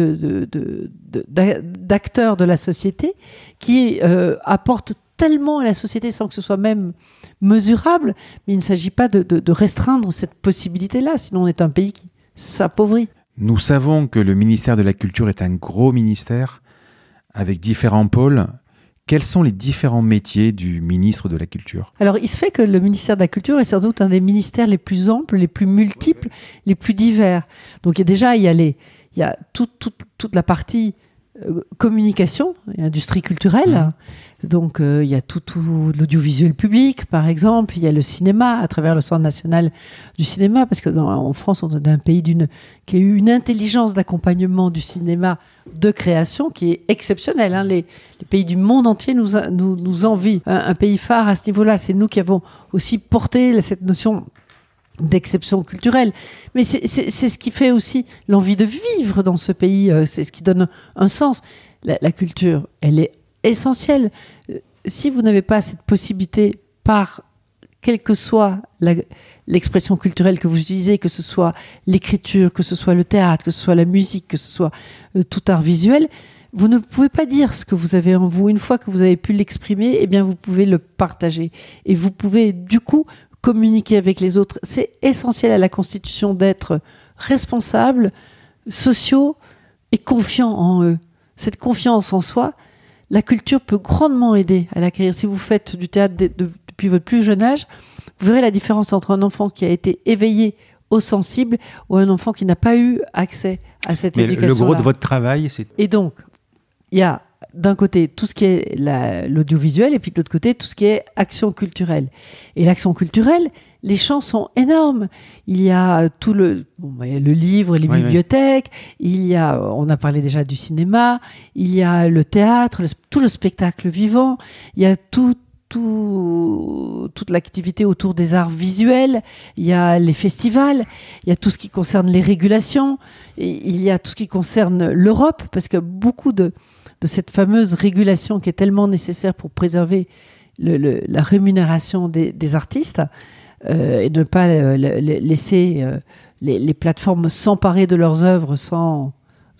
B: d'acteurs de, la société qui euh, apportent tellement à la société sans que ce soit même mesurable, mais il ne s'agit pas de restreindre cette possibilité-là, sinon on est un pays qui s'appauvrit.
A: Nous savons que le ministère de la Culture est un gros ministère avec différents pôles. Quels sont les différents métiers du ministre de la Culture?
B: Alors, il se fait que le ministère de la Culture est sans doute un des ministères les plus amples, les plus multiples, les plus divers. Donc, il y a déjà, il y a, les, il y a toute, toute, toute la partie euh, communication et industrie culturelle.
A: Mhm.
B: Donc, euh, il y a tout, tout l'audiovisuel public, par exemple. Il y a le cinéma, à travers le Centre national du cinéma, parce que en France, on est un pays d'une, qui a eu une intelligence d'accompagnement du cinéma de création qui est exceptionnelle. hein. Les, pays du monde entier nous, nous, envient. Un, pays phare à ce niveau-là, c'est nous qui avons aussi porté cette notion d'exception culturelle. Mais c'est c'est- ce qui fait aussi l'envie de vivre dans ce pays, euh, c'est ce qui donne un sens. La culture, elle est essentielle. Euh, Si vous n'avez pas cette possibilité, par quelle que soit l'expression culturelle que vous utilisez, que ce soit l'écriture, que ce soit le théâtre, que ce soit la musique, que ce soit euh, tout art visuel, vous ne pouvez pas dire ce que vous avez en vous. Une fois que vous avez pu l'exprimer, eh bien, vous pouvez le partager. Et vous pouvez, du coup, communiquer avec les autres. C'est essentiel à la constitution d'être responsables, sociaux et confiants en eux. Cette confiance en soi, la culture peut grandement aider à l'acquérir. Si vous faites du théâtre de- de- depuis votre plus jeune âge, vous verrez la différence entre un enfant qui a été éveillé au sensible ou un enfant qui n'a pas eu accès à cette
A: Mais
B: éducation.
A: le gros de votre travail, c'est
B: Et donc, il y a d'un côté tout ce qui est la- l'audiovisuel et puis de l'autre côté tout ce qui est action culturelle. Et l'action culturelle, les champs sont énormes. Il y a tout le, bon, bah, le livre, les
A: Oui, oui.
B: bibliothèques, il y a, on a parlé déjà du cinéma, il y a le théâtre, le- tout le spectacle vivant, il y a tout, tout- toute l'activité autour des arts visuels, il y a les festivals, il y a tout ce qui concerne les régulations, et il y a tout ce qui concerne l'Europe, parce que beaucoup de, de cette fameuse régulation qui est tellement nécessaire pour préserver le- le- la rémunération des, artistes euh, et ne pas euh, laisser euh, les, les plateformes s'emparer de leurs œuvres sans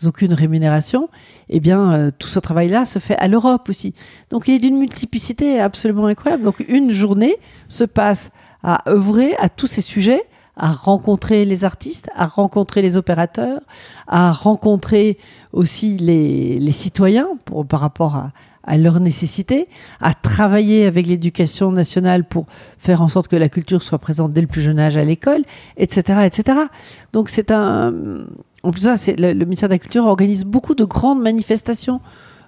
B: aucune rémunération, eh bien, euh, tout ce travail-là se fait à l'Europe aussi. Donc, il est d'une multiplicité absolument incroyable. Donc, une journée se passe à œuvrer à tous ces sujets, à rencontrer les artistes, à rencontrer les opérateurs, à rencontrer aussi les, citoyens par rapport à, leurs nécessités, à travailler avec l'éducation nationale pour faire en sorte que la culture soit présente dès le plus jeune âge à l'école, etc., etc. Donc c'est un, en plus ça, le ministère de la Culture organise beaucoup de grandes manifestations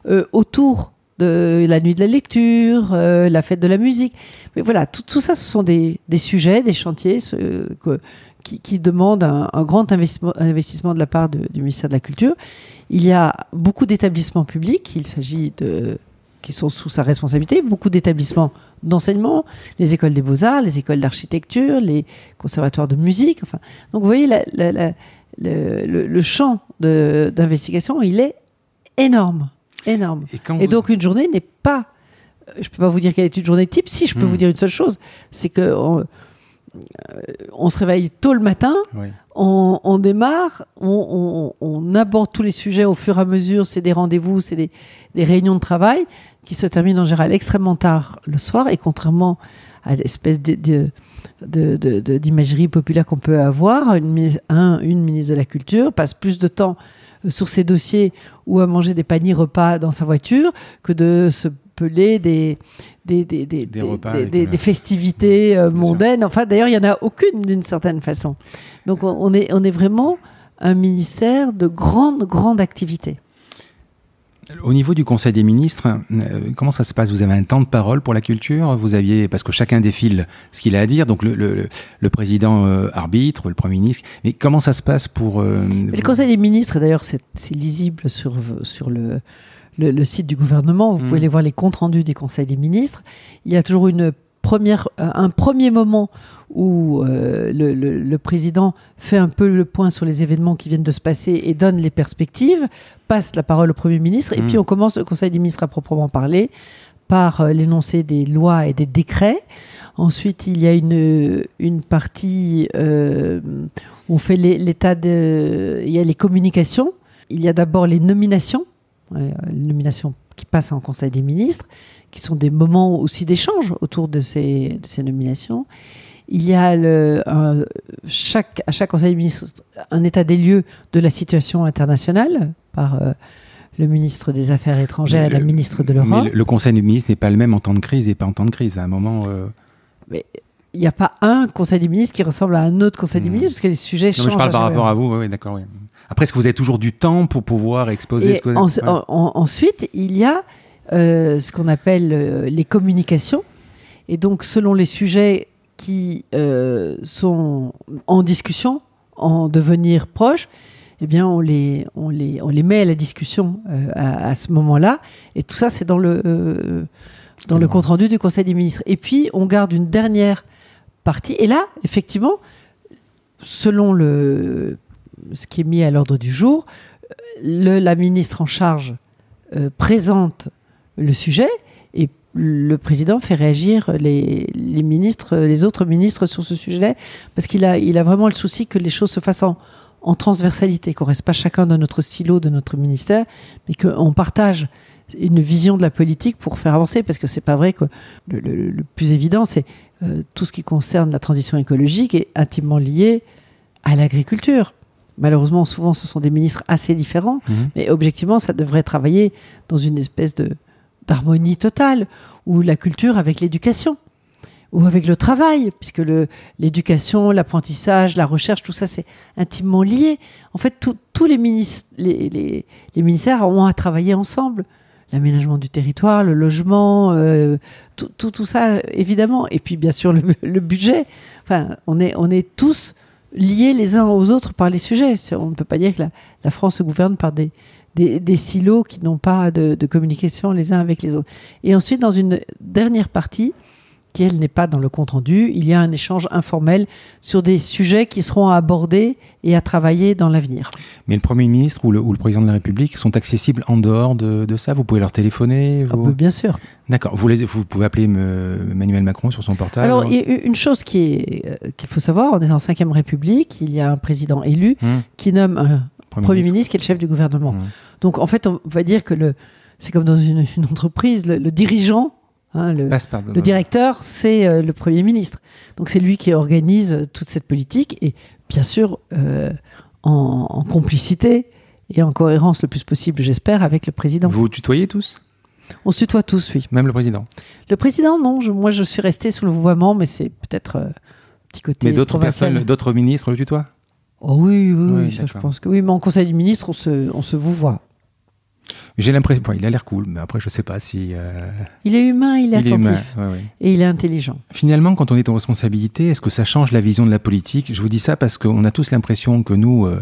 B: euh, autour de la nuit de la lecture, euh, la fête de la musique. Mais voilà, tout, ça, ce sont des, sujets, des chantiers qui, demandent un, grand investissement, de la part du ministère de la Culture. Il y a beaucoup d'établissements publics, il s'agit de qui sont sous sa responsabilité, beaucoup d'établissements d'enseignement, les écoles des beaux-arts, les écoles d'architecture, les conservatoires de musique. Enfin, donc vous voyez, le, champ d'investigation, il est énorme, énorme.
A: Et, quand
B: Et
A: vous-
B: donc une journée n'est pas. Je peux pas vous dire quelle est une journée type. Si je peux
A: Hmm.
B: vous dire une seule chose, c'est que on, euh, on se réveille tôt le matin,
A: Oui.
B: on, on démarre, on, aborde tous les sujets au fur et à mesure. C'est des rendez-vous, c'est des, des réunions de travail qui se terminent en général extrêmement tard le soir. Et contrairement à l'espèce de, de- d'imagerie populaire qu'on peut avoir, une, minis- un- une ministre de la Culture passe plus de temps euh, sur ses dossiers ou à manger des paniers repas dans sa voiture que de se peler des, des, des, des,
A: Des repas
B: des-
A: avec,
B: des- des festivités euh, mondaines. Enfin, d'ailleurs, il n'y en a aucune d'une certaine façon. Donc, on, on est, on est vraiment un ministère de grande, grande activité.
A: Au niveau du Conseil des ministres, euh, comment ça se passe? Vous avez un temps de parole pour la culture? Vous aviez parce que chacun défile ce qu'il a à dire. Donc le, le, le président euh, arbitre, le premier ministre. Mais comment ça se passe pour euh,
B: le Conseil des ministres, d'ailleurs, c'est lisible sur, sur le, le, site du gouvernement. Vous
A: Mm.
B: pouvez aller voir les comptes rendus des conseils des ministres. Il y a toujours une première, euh, un premier moment où euh, le, le- le président fait un peu le point sur les événements qui viennent de se passer et donne les perspectives, passe la parole au Premier ministre, et
A: Mm.
B: puis on commence le Conseil des ministres à proprement parler par euh, l'énoncé des lois et des décrets. Ensuite, il y a une, une partie euh, où on fait l'état de... Il y a les communications. Il y a d'abord les nominations, les nominations qui passent en Conseil des ministres, qui sont des moments aussi d'échange autour de ces, de ces nominations. Il y a le, un- chaque, à chaque Conseil des ministres un état des lieux de la situation internationale par euh, le ministre des Affaires étrangères et la ministre de l'Europe.
A: Mais le, Conseil des ministres n'est pas le même en temps de crise et pas en temps de crise. À un moment. Euh,
B: mais il n'y a pas un Conseil des ministres qui ressemble à un autre Conseil des hmm. ministres parce que les sujets changent.
A: je parle par rapport à vous, oui, d'accord. Après, est-ce que vous avez toujours du temps pour pouvoir exposer ce que
B: Ensuite, il y a euh, ce qu'on appelle euh, les communications. Et donc, selon les sujets qui sont en discussion, en devenir proches, eh bien, on les, on les, on les met à la discussion euh, à, ce moment-là. Et tout ça, c'est dans le, euh, dans le compte-rendu du Conseil des ministres. Et puis, on garde une dernière partie. Et là, effectivement, selon le, ce qui est mis à l'ordre du jour, le, la ministre en charge euh, présente le sujet et le président fait réagir les, les, ministres, les autres ministres sur ce sujet parce qu'il a, il a vraiment le souci que les choses se fassent en, en transversalité, qu'on reste pas chacun dans notre silo de notre ministère, mais qu'on partage une vision de la politique pour faire avancer, parce que c'est pas vrai que le, plus évident, c'est euh, tout ce qui concerne la transition écologique est intimement lié à l'agriculture. Malheureusement, souvent, ce sont des ministres assez différents, mhm. mais objectivement, ça devrait travailler dans une espèce de d'harmonie totale, ou la culture avec l'éducation ou avec le travail, puisque l'éducation, l'apprentissage, la recherche, tout ça, c'est intimement lié. En fait, tous les, ministères ont à travailler ensemble. L'aménagement du territoire, le logement, euh, tout, ça, évidemment. Et puis, bien sûr, le, budget. Enfin, on est, on est tous liés les uns aux autres par les sujets. On ne peut pas dire que la, France se gouverne par des, des, silos qui n'ont pas de, de communication les uns avec les autres. Et ensuite, dans une dernière partie, qui, elle, n'est pas dans le compte-rendu. Il y a un échange informel sur des sujets qui seront abordés et à travailler dans l'avenir.
A: Mais le Premier ministre ou le, ou le, Président de la République sont accessibles en dehors de, de ça? Vous pouvez leur téléphoner
B: ah, Bien sûr.
A: D'accord. Vous, vous pouvez appeler Emmanuel Macron sur son portable?
B: Alors, il y a une chose euh, qu'il faut savoir, on est en 5 République, il y a un président élu hum. qui nomme un Premier, ministre. qui est le chef du gouvernement. Donc, en fait, on va dire que le, c'est comme dans une, entreprise, le dirigeant Hein, le, directeur, c'est euh, le Premier ministre. Donc c'est lui qui organise euh, toute cette politique et bien sûr euh, en, complicité et en cohérence le plus possible, j'espère, avec le président.
A: Vous tutoyez tous?
B: On se tutoie tous, oui.
A: Même le président?
B: Le président, non. moi, je suis resté sous le vouvoiement, mais c'est peut-être un petit côté.
A: Mais d'autres personnes, d'autres ministres le tutoient?
B: Oh oui, oui, je pense que oui. Mais en Conseil des ministres, on se, on se vouvoie.
A: J'ai l'impression, il a l'air cool, mais après je sais pas si. Euh,
B: il est humain, il est attentif et il est intelligent.
A: Finalement, quand on est en responsabilité, est-ce que ça change la vision de la politique? Je vous dis ça parce qu'on a tous l'impression que nous, euh,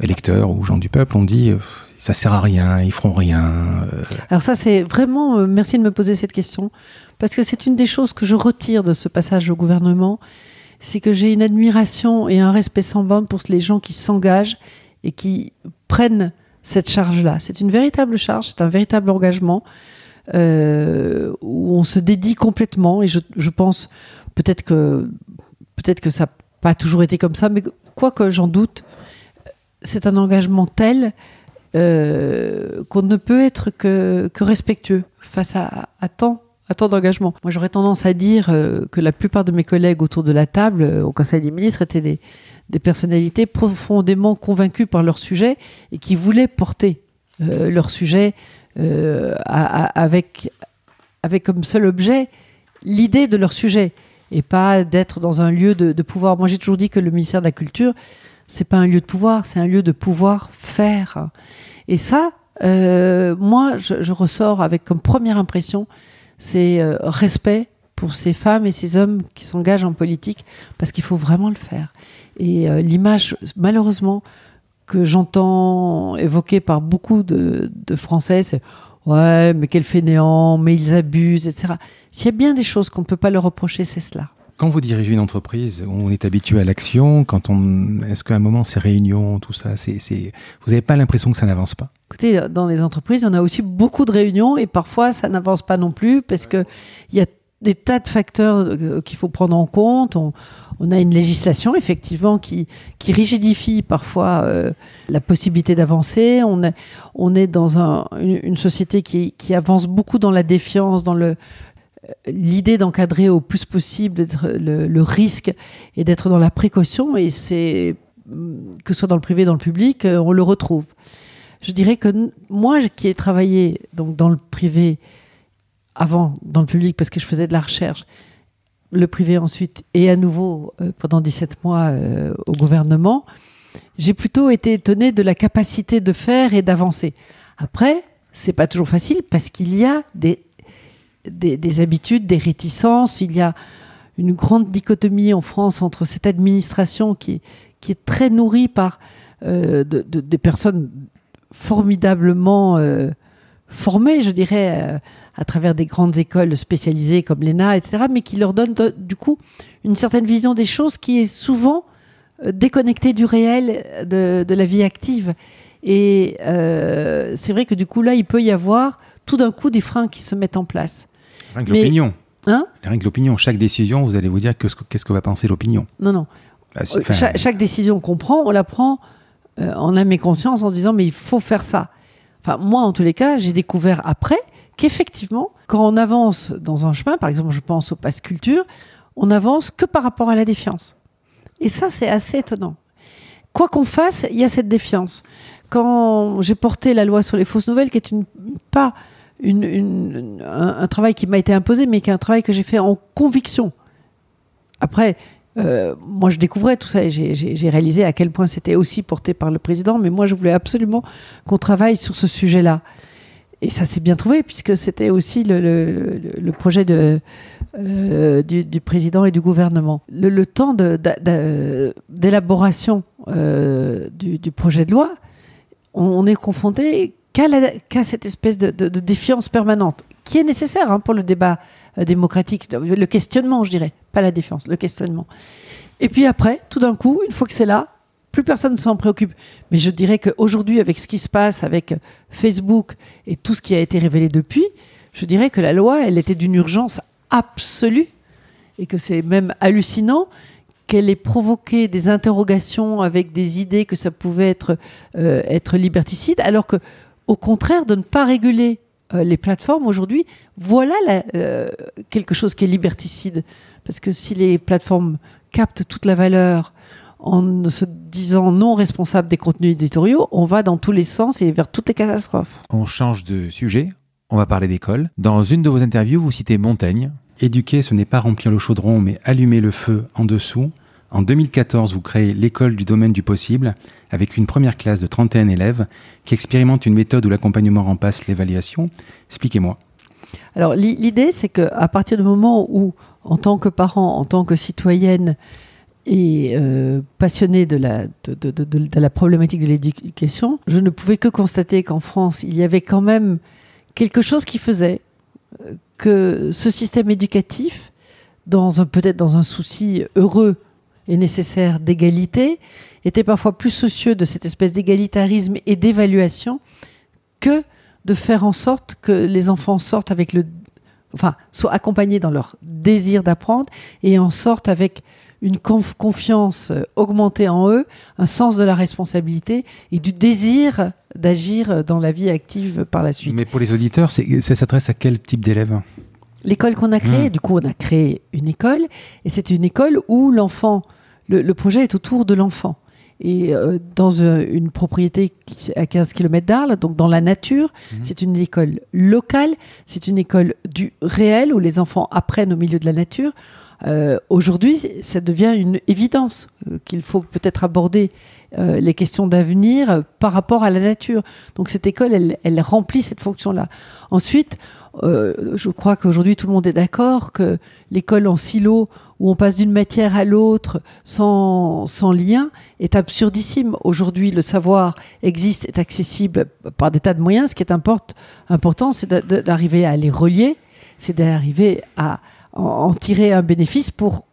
A: électeurs ou gens du peuple, on dit euh, ça sert à rien, ils feront rien.
B: Alors ça, c'est vraiment merci de me poser cette question parce que c'est une des choses que je retire de ce passage au gouvernement, c'est que j'ai une admiration et un respect sans borne pour les gens qui s'engagent et qui prennent cette charge-là. C'est une véritable charge, c'est un véritable engagement euh, où on se dédie complètement. Et je, pense peut-être que peut-être que ça n'a pas toujours été comme ça, mais quoi que j'en doute, c'est un engagement tel euh, qu'on ne peut être que, respectueux face à tant à tant d'engagement. Moi, j'aurais tendance à dire euh, que la plupart de mes collègues autour de la table au Conseil des ministres étaient des, personnalités profondément convaincues par leur sujet et qui voulaient porter euh, leur sujet euh, avec, avec comme seul objet l'idée de leur sujet et pas d'être dans un lieu de, pouvoir. Moi, j'ai toujours dit que le ministère de la Culture, c'est pas un lieu de pouvoir, c'est un lieu de pouvoir faire. Et ça, euh, moi, je, ressors avec comme première impression, c'est respect pour ces femmes et ces hommes qui s'engagent en politique, parce qu'il faut vraiment le faire. Et euh, l'image, malheureusement, que j'entends évoquée par beaucoup de, Français, c'est ouais, mais quel fainéant, mais ils abusent, etc. S'il y a bien des choses qu'on ne peut pas leur reprocher, c'est cela.
A: Quand vous dirigez une entreprise, on est habitué à l'action. Quand on, est-ce qu'à un moment ces réunions, tout ça, c'est, vous n'avez pas l'impression que ça n'avance pas?
B: Écoutez, dans les entreprises, on a aussi beaucoup de réunions et parfois ça n'avance pas non plus parce que il y a des tas de facteurs euh, qu'il faut prendre en compte. On, a une législation effectivement qui, rigidifie parfois euh, la possibilité d'avancer. On, on est dans un, une, société qui, qui, avance beaucoup dans la défiance, dans le l'idée d'encadrer au plus possible le, risque et d'être dans la précaution. Et c'est que ce soit dans le privé, dans le public, on le retrouve. je dirais que moi qui ai travaillé donc dans le privé avant dans le public parce que je faisais de la recherche, le privé ensuite et à nouveau euh, pendant 17 mois euh, au gouvernement, j'ai plutôt été étonnée de la capacité de faire et d'avancer. Après, c'est pas toujours facile parce qu'il y a des, des, habitudes, des réticences, il y a une grande dichotomie en France entre cette administration qui, est très nourrie par euh, des personnes formidablement formées, je dirais à travers des grandes écoles spécialisées comme l'ENA, etc., mais qui leur donne du coup une certaine vision des choses qui est souvent euh, déconnectée du réel de, la vie active. Et euh, c'est vrai que du coup, là, il peut y avoir tout d'un coup des freins qui se mettent en place.
A: Rien que l'opinion. Hein Rien que l'opinion. Chaque décision, vous allez vous dire qu'est-ce que va penser l'opinion.
B: Non, non. Bah, chaque, décision qu'on prend, on la prend euh, en âme et conscience en se disant mais il faut faire ça. Enfin, moi, en tous les cas, j'ai découvert après qu'effectivement, quand on avance dans un chemin, par exemple, je pense au pass culture, on avance que par rapport à la défiance. Et ça, c'est assez étonnant. Quoi qu'on fasse, il y a cette défiance. Quand j'ai porté la loi sur les fausses nouvelles, qui est une, pas une, un, travail qui m'a été imposé, mais qui est un travail que j'ai fait en conviction. Après, euh, moi, je découvrais tout ça et j'ai réalisé à quel point c'était aussi porté par le président, mais moi, je voulais absolument qu'on travaille sur ce sujet-là et ça s'est bien trouvé, puisque c'était aussi le, projet de, euh, du, président et du gouvernement. Le, temps d'élaboration euh, du, projet de loi, on, est confronté qu'à cette espèce de, défiance permanente, qui est nécessaire hein, pour le débat euh, démocratique, le questionnement, je dirais, pas la défiance, le questionnement. Et puis après, tout d'un coup, une fois que c'est là, plus personne s'en préoccupe. Mais je dirais qu'aujourd'hui, avec ce qui se passe avec Facebook et tout ce qui a été révélé depuis, je dirais que la loi, elle était d'une urgence absolue et que c'est même hallucinant qu'elle ait provoqué des interrogations avec des idées que ça pouvait être, euh, être liberticide, alors que, au contraire, de ne pas réguler euh, les plateformes aujourd'hui, voilà euh, quelque chose qui est liberticide. Parce que si les plateformes captent toute la valeur, en se disant non responsable des contenus éditoriaux, on va dans tous les sens et vers toutes les catastrophes.
A: On change de sujet, on va parler d'école. Dans une de vos interviews, vous citez Montaigne. Éduquer, ce n'est pas remplir le chaudron, mais allumer le feu en dessous. En 2014, vous créez l'école du domaine du possible avec une première classe de 31 élèves qui expérimente une méthode où l'accompagnement remplace l'évaluation. Expliquez-moi.
B: Alors l'idée, c'est qu'à partir du moment où, en tant que parent, en tant que citoyenne, et euh, passionné de la, problématique de l'éducation, je ne pouvais que constater qu'en France, il y avait quand même quelque chose qui faisait que ce système éducatif, dans peut-être dans un souci heureux et nécessaire d'égalité, était parfois plus soucieux de cette espèce d'égalitarisme et d'évaluation que de faire en sorte que les enfants sortent avec le, enfin, soient accompagnés dans leur désir d'apprendre et en sortent avec une confiance euh, augmentée en eux, un sens de la responsabilité et du désir d'agir dans la vie active par la suite.
A: Mais pour les auditeurs, ça s'adresse à quel type d'élèves?
B: L'école qu'on a créée, hmm. du coup, on a créé une école, et c'est une école où l'enfant, le, projet est autour de l'enfant. Et euh, dans une propriété à 15 km d'Arles, donc dans la nature, hmm. c'est une école locale, c'est une école du réel où les enfants apprennent au milieu de la nature. Euh, aujourd'hui, ça devient une évidence euh, qu'il faut peut-être aborder euh, les questions d'avenir par rapport à la nature. Donc cette école, elle, remplit cette fonction-là. Ensuite, je crois qu'aujourd'hui tout le monde est d'accord que l'école en silo, où on passe d'une matière à l'autre sans, sans lien, est absurdissime. Aujourd'hui, le savoir existe, est accessible par des tas de moyens. Ce qui est important, c'est d'arriver à les relier, c'est d'arriver à en, tirer un bénéfice pour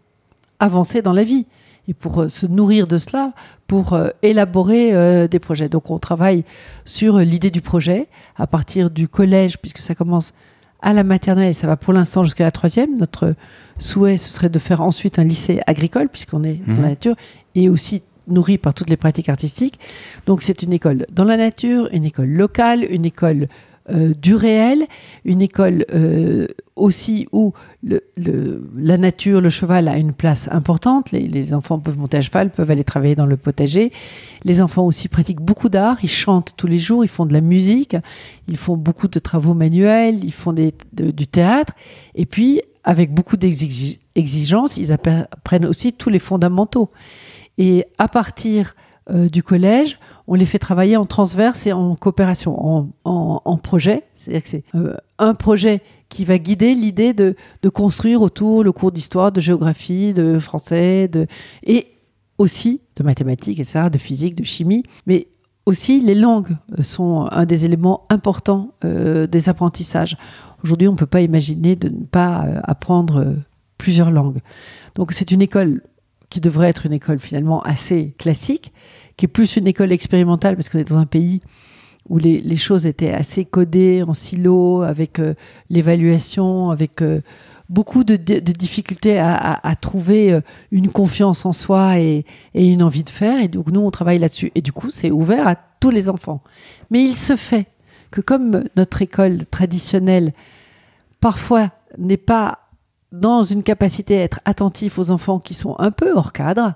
B: avancer dans la vie et pour euh, se nourrir de cela, pour euh, élaborer euh, des projets. Donc on travaille sur l'idée du projet à partir du collège, puisque ça commence à la maternelle et ça va pour l'instant jusqu'à la troisième. Notre souhait, ce serait de faire ensuite un lycée agricole, puisqu'on est dans la mhm. nature, et aussi nourri par toutes les pratiques artistiques. Donc c'est une école dans la nature, une école locale, une école euh, du réel, une école euh, aussi où la nature, le cheval a une place importante. Les, enfants peuvent monter à cheval, peuvent aller travailler dans le potager. Les enfants aussi pratiquent beaucoup d'art, ils chantent tous les jours, ils font de la musique, ils font beaucoup de travaux manuels, ils font du théâtre. Et puis, avec beaucoup d'exigences, ils apprennent aussi tous les fondamentaux. Et à partir euh, du collège, on les fait travailler en transverse et en coopération, en, projet. C'est-à-dire que c'est euh, un projet qui va guider l'idée de, construire autour le cours d'histoire, de géographie, de français, de, et aussi de mathématiques, etc., de physique, de chimie. Mais aussi, les langues sont un des éléments importants euh, des apprentissages. Aujourd'hui, on ne peut pas imaginer de ne pas apprendre plusieurs langues. Donc, c'est une école qui devrait être une école finalement assez classique, qui est plus une école expérimentale, parce qu'on est dans un pays où les, choses étaient assez codées en silo, avec euh, l'évaluation, avec euh, beaucoup de, difficultés à, trouver euh, une confiance en soi et, et, une envie de faire. Et donc nous, on travaille là-dessus. Et du coup, c'est ouvert à tous les enfants. Mais il se fait que comme notre école traditionnelle, parfois n'est pas dans une capacité à être attentif aux enfants qui sont un peu hors cadre,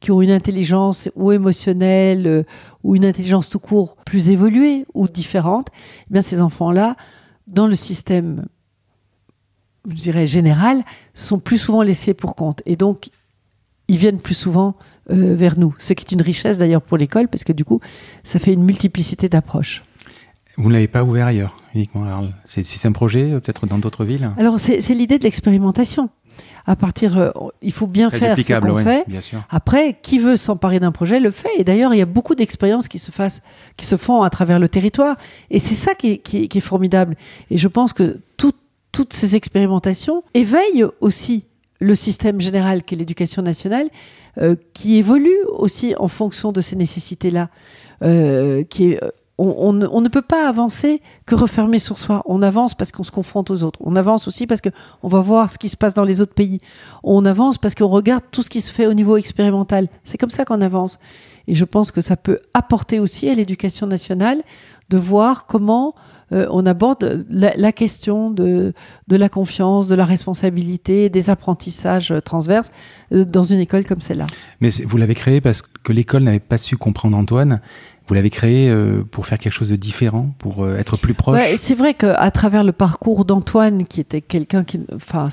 B: qui ont une intelligence ou émotionnelle euh, ou une intelligence tout court plus évoluée ou différente, eh bien ces enfants-là, dans le système, je dirais général, sont plus souvent laissés pour compte et donc ils viennent plus souvent euh, vers nous, ce qui est une richesse d'ailleurs pour l'école parce que du coup, ça fait une multiplicité d'approches.
A: Vous ne l'avez pas ouvert ailleurs, uniquement C'est un projet, peut-être dans d'autres villes?
B: Alors, c'est l'idée de l'expérimentation. À partir, euh, il faut bien faire ce qu'on fait. Après, qui veut s'emparer d'un projet le fait. Et d'ailleurs, il y a beaucoup d'expériences qui se fassent, qui se font à travers le territoire. Et c'est ça qui est, formidable. Et je pense que toutes ces expérimentations éveillent aussi le système général qu'est l'éducation nationale, euh, qui évolue aussi en fonction de ces nécessités-là, qui est on, ne peut pas avancer que refermer sur soi. On avance parce qu'on se confronte aux autres. On avance aussi parce qu'on va voir ce qui se passe dans les autres pays. On avance parce qu'on regarde tout ce qui se fait au niveau expérimental. C'est comme ça qu'on avance. Et je pense que ça peut apporter aussi à l'éducation nationale de voir comment euh, on aborde la, question de, la confiance, de la responsabilité, des apprentissages transverses euh, dans une école comme celle-là.
A: Mais vous l'avez créé parce que l'école n'avait pas su comprendre Antoine vous l'avez créé euh, pour faire quelque chose de différent, pour euh, être plus proche.
B: c'est vrai qu'à travers le parcours d'Antoine, qui était quelqu'un qui, enfin,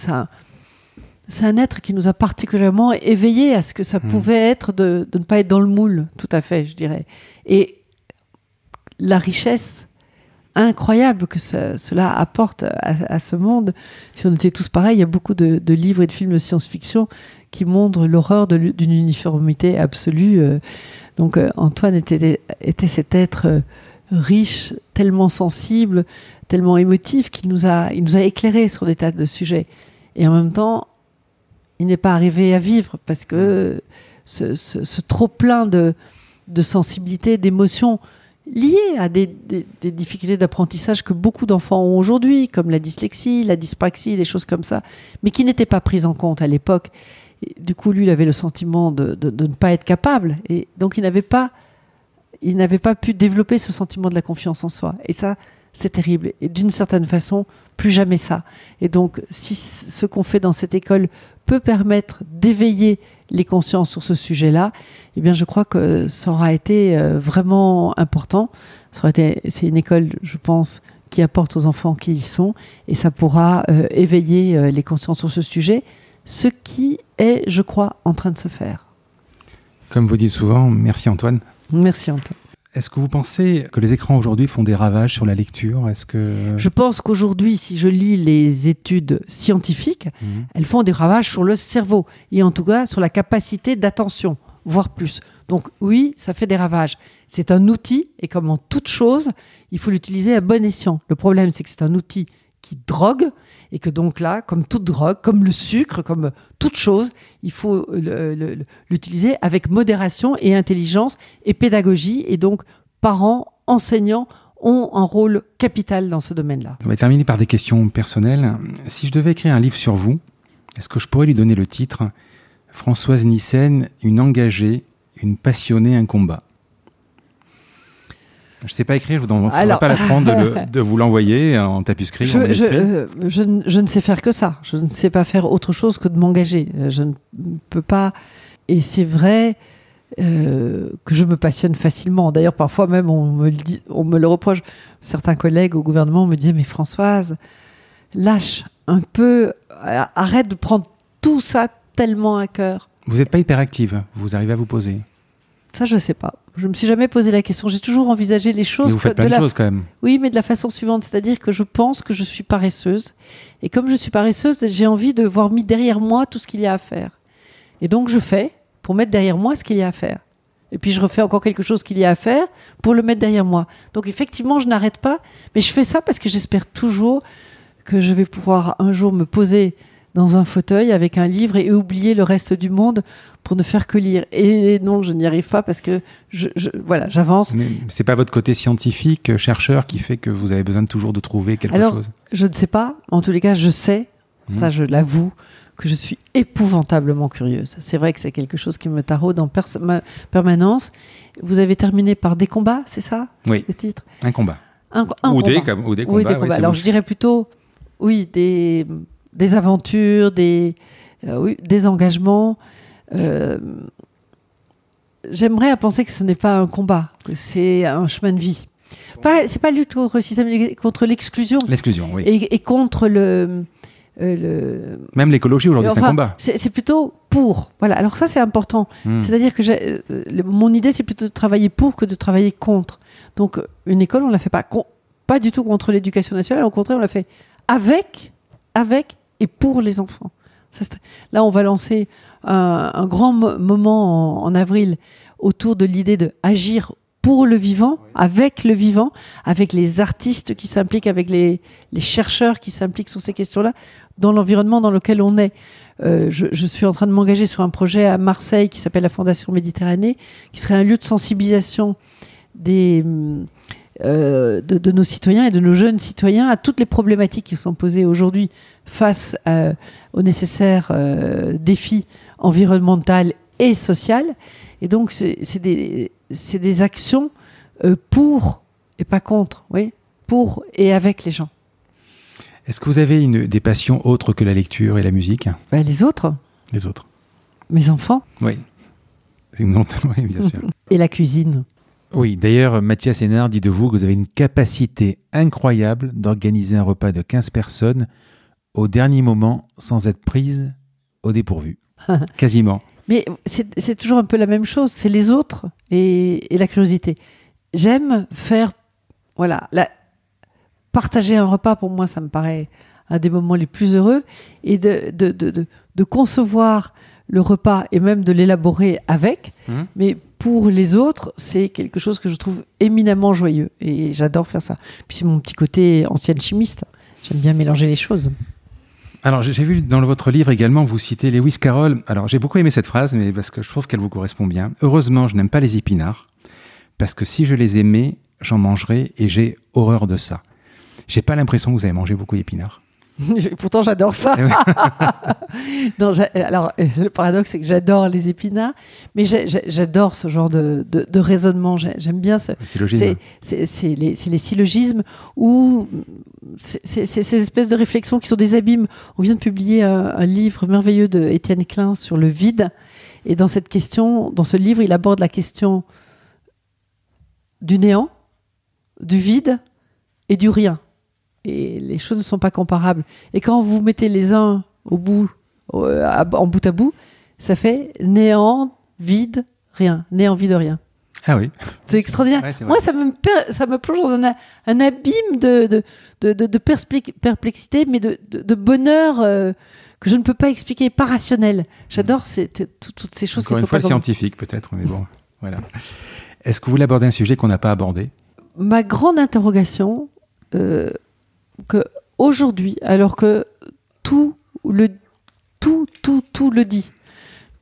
B: c'est un, être qui nous a particulièrement éveillé à ce que ça hmm. pouvait être de, ne pas être dans le moule, tout à fait, je dirais. Et la richesse incroyable que cela apporte à, ce monde. Si on était tous pareils, il y a beaucoup de, livres et de films de science-fiction qui montrent l'horreur d'une uniformité absolue. Euh, donc euh, Antoine était, était cet être euh, riche, tellement sensible, tellement émotif qu'il nous a, il nous a éclairé sur des tas de sujets. Et en même temps, il n'est pas arrivé à vivre parce que ce, trop plein de, de sensibilité, d'émotions liées à des, des difficultés d'apprentissage que beaucoup d'enfants ont aujourd'hui, comme la dyslexie, la dyspraxie, des choses comme ça, mais qui n'étaient pas prises en compte à l'époque du coup, lui, il avait le sentiment de, ne pas être capable. Et donc, il n'avait pas, il n'avait pas pu développer ce sentiment de la confiance en soi. Et ça, c'est terrible. Et d'une certaine façon, plus jamais ça. Et donc, si ce qu'on fait dans cette école peut permettre d'éveiller les consciences sur ce sujet-là, eh bien, je crois que ça aura été euh, vraiment important. c'est une école, je pense, qui apporte aux enfants qui y sont, et ça pourra euh, éveiller euh, les consciences sur ce sujet ce qui est, je crois, en train de se faire.
A: Comme vous dites souvent, merci Antoine.
B: Merci Antoine.
A: Est-ce que vous pensez que les écrans aujourd'hui font des ravages sur la lecture? Est-ce que
B: je pense qu'aujourd'hui, si je lis les études scientifiques, mhm. elles font des ravages sur le cerveau et en tout cas sur la capacité d'attention, voire plus. Donc oui, ça fait des ravages. C'est un outil et comme en toute chose, il faut l'utiliser à bon escient. Le problème, c'est que c'est un outil qui drogue et que donc là, comme toute drogue, comme le sucre, comme toute chose, il faut l'utiliser avec modération et intelligence et pédagogie. Et donc, parents, enseignants ont un rôle capital dans ce domaine-là.
A: On va terminer par des questions personnelles. Si je devais écrire un livre sur vous, est-ce que je pourrais lui donner le titre? Françoise Nissen, une engagée, une passionnée, un combat Je sais pas écrire, je vous ferai pas l'affront de, de vous l'envoyer en tapuscrit.
B: Je, je, euh, je, je, ne sais faire que ça. Je ne sais pas faire autre chose que de m'engager. Euh, je ne peux pas. Et c'est vrai euh, que je me passionne facilement. D'ailleurs, parfois même, on me, le dit, on me le reproche. Certains collègues au gouvernement me disaient Mais Françoise, lâche un peu, arrête de prendre tout ça tellement à cœur.
A: Vous n'êtes pas hyperactive, vous arrivez à vous poser
B: Ça, je ne sais pas. Je me suis jamais posé la question. J'ai toujours envisagé les choses.
A: Mais vous faites plein de, choses quand même.
B: Oui, mais de la façon suivante, c'est-à-dire que je pense que je suis paresseuse, et comme je suis paresseuse, j'ai envie de voir mis derrière moi tout ce qu'il y a à faire. Et donc je fais pour mettre derrière moi ce qu'il y a à faire. Et puis je refais encore quelque chose qu'il y a à faire pour le mettre derrière moi. Donc effectivement, je n'arrête pas, mais je fais ça parce que j'espère toujours que je vais pouvoir un jour me poser dans un fauteuil avec un livre et oublier le reste du monde pour ne faire que lire. Et non, je n'y arrive pas parce que je, voilà, j'avance.
A: Mais c'est pas votre côté scientifique, chercheur, qui fait que vous avez besoin de toujours de trouver quelque
B: Alors,
A: chose?
B: Je ne sais pas. En tous les cas, je sais. Ça, mhm. je l'avoue que je suis épouvantablement curieuse. C'est vrai que c'est quelque chose qui me taraude en permanence. Vous avez terminé par des combats, c'est ça?
A: Oui.
B: Le titre
A: Un combat.
B: Un,
A: ou,
B: Des,
A: ou, des, combats.
B: Alors je dirais plutôt, oui, des, des aventures, des, euh, oui, des engagements. Euh, j'aimerais à penser que ce n'est pas un combat, que c'est un chemin de vie. C'est pas lutte contre le système, contre l'exclusion.
A: L'exclusion, oui.
B: Et, contre le, euh, le...
A: Même l'écologie aujourd'hui, c'est un combat.
B: C'est, plutôt pour. Voilà. Alors ça, c'est important. Hmm. C'est-à-dire que mon idée, c'est plutôt de travailler pour que de travailler contre. Donc, une école, on la fait pas, pas du tout contre l'éducation nationale. Au contraire, on la fait avec, avec et pour les enfants. là, on va lancer un, grand moment en, avril autour de l'idée de agir pour le vivant, avec le vivant, avec les artistes qui s'impliquent, avec les, chercheurs qui s'impliquent sur ces questions-là, dans l'environnement dans lequel on est. Euh, je, je, suis en train de m'engager sur un projet à Marseille qui s'appelle la Fondation Méditerranée, qui serait un lieu de sensibilisation des, euh, de, nos citoyens et de nos jeunes citoyens à toutes les problématiques qui sont posées aujourd'hui face euh, aux nécessaires euh, défis environnementaux et sociaux. Et donc, c'est des, des, actions pour et pas contre, oui, pour et avec les gens.
A: Est-ce que vous avez une, des passions autres que la lecture et la musique?
B: Bah, Les autres.
A: Les autres.
B: Mes enfants.
A: Oui. oui bien sûr.
B: et la cuisine.
A: Oui, d'ailleurs, Mathias Hénard dit de vous que vous avez une capacité incroyable d'organiser un repas de 15 personnes au dernier moment sans être prise au dépourvu. Quasiment.
B: Mais c'est toujours un peu la même chose, c'est les autres et, la curiosité. J'aime faire, voilà, la, partager un repas pour moi, ça me paraît un des moments les plus heureux, et de, de, de, de concevoir le repas et même de l'élaborer avec, mmh. mais pour les autres, c'est quelque chose que je trouve éminemment joyeux et j'adore faire ça. Puis c'est mon petit côté ancienne chimiste. J'aime bien mélanger les choses.
A: Alors j'ai vu dans votre livre également, vous citez Lewis Carroll. Alors j'ai beaucoup aimé cette phrase, mais parce que je trouve qu'elle vous correspond bien. Heureusement, je n'aime pas les épinards, parce que si je les aimais, j'en mangerais et j'ai horreur de ça. J'ai pas l'impression que vous avez mangé beaucoup d'épinards.
B: Pourtant, j'adore ça. Eh non, alors, euh, le paradoxe, c'est que j'adore les épinards, mais j'adore ce genre de, de, raisonnement. J'aime bien ce. C'est les, les, syllogismes ou ces espèces de réflexions qui sont des abîmes. On vient de publier un, livre merveilleux de Étienne Klein sur le vide. Et dans cette question, dans ce livre, il aborde la question du néant, du vide et du rien et les choses ne sont pas comparables. Et quand vous mettez les uns au bout, en bout à bout, ça fait néant, vide, rien. Néant, vide, rien.
A: Ah oui.
B: C'est extraordinaire. Moi, ça me, ça me plonge dans un, un abîme de, de, de, de, perplexité, mais de, de bonheur euh, que je ne peux pas expliquer, pas rationnel. J'adore toutes ces choses
A: Encore
B: qui
A: une fois, scientifique peut-être, mais bon, voilà. Est-ce que vous voulez aborder un sujet qu'on n'a pas abordé?
B: Ma grande interrogation, euh, que aujourd'hui, alors que tout le tout tout le dit,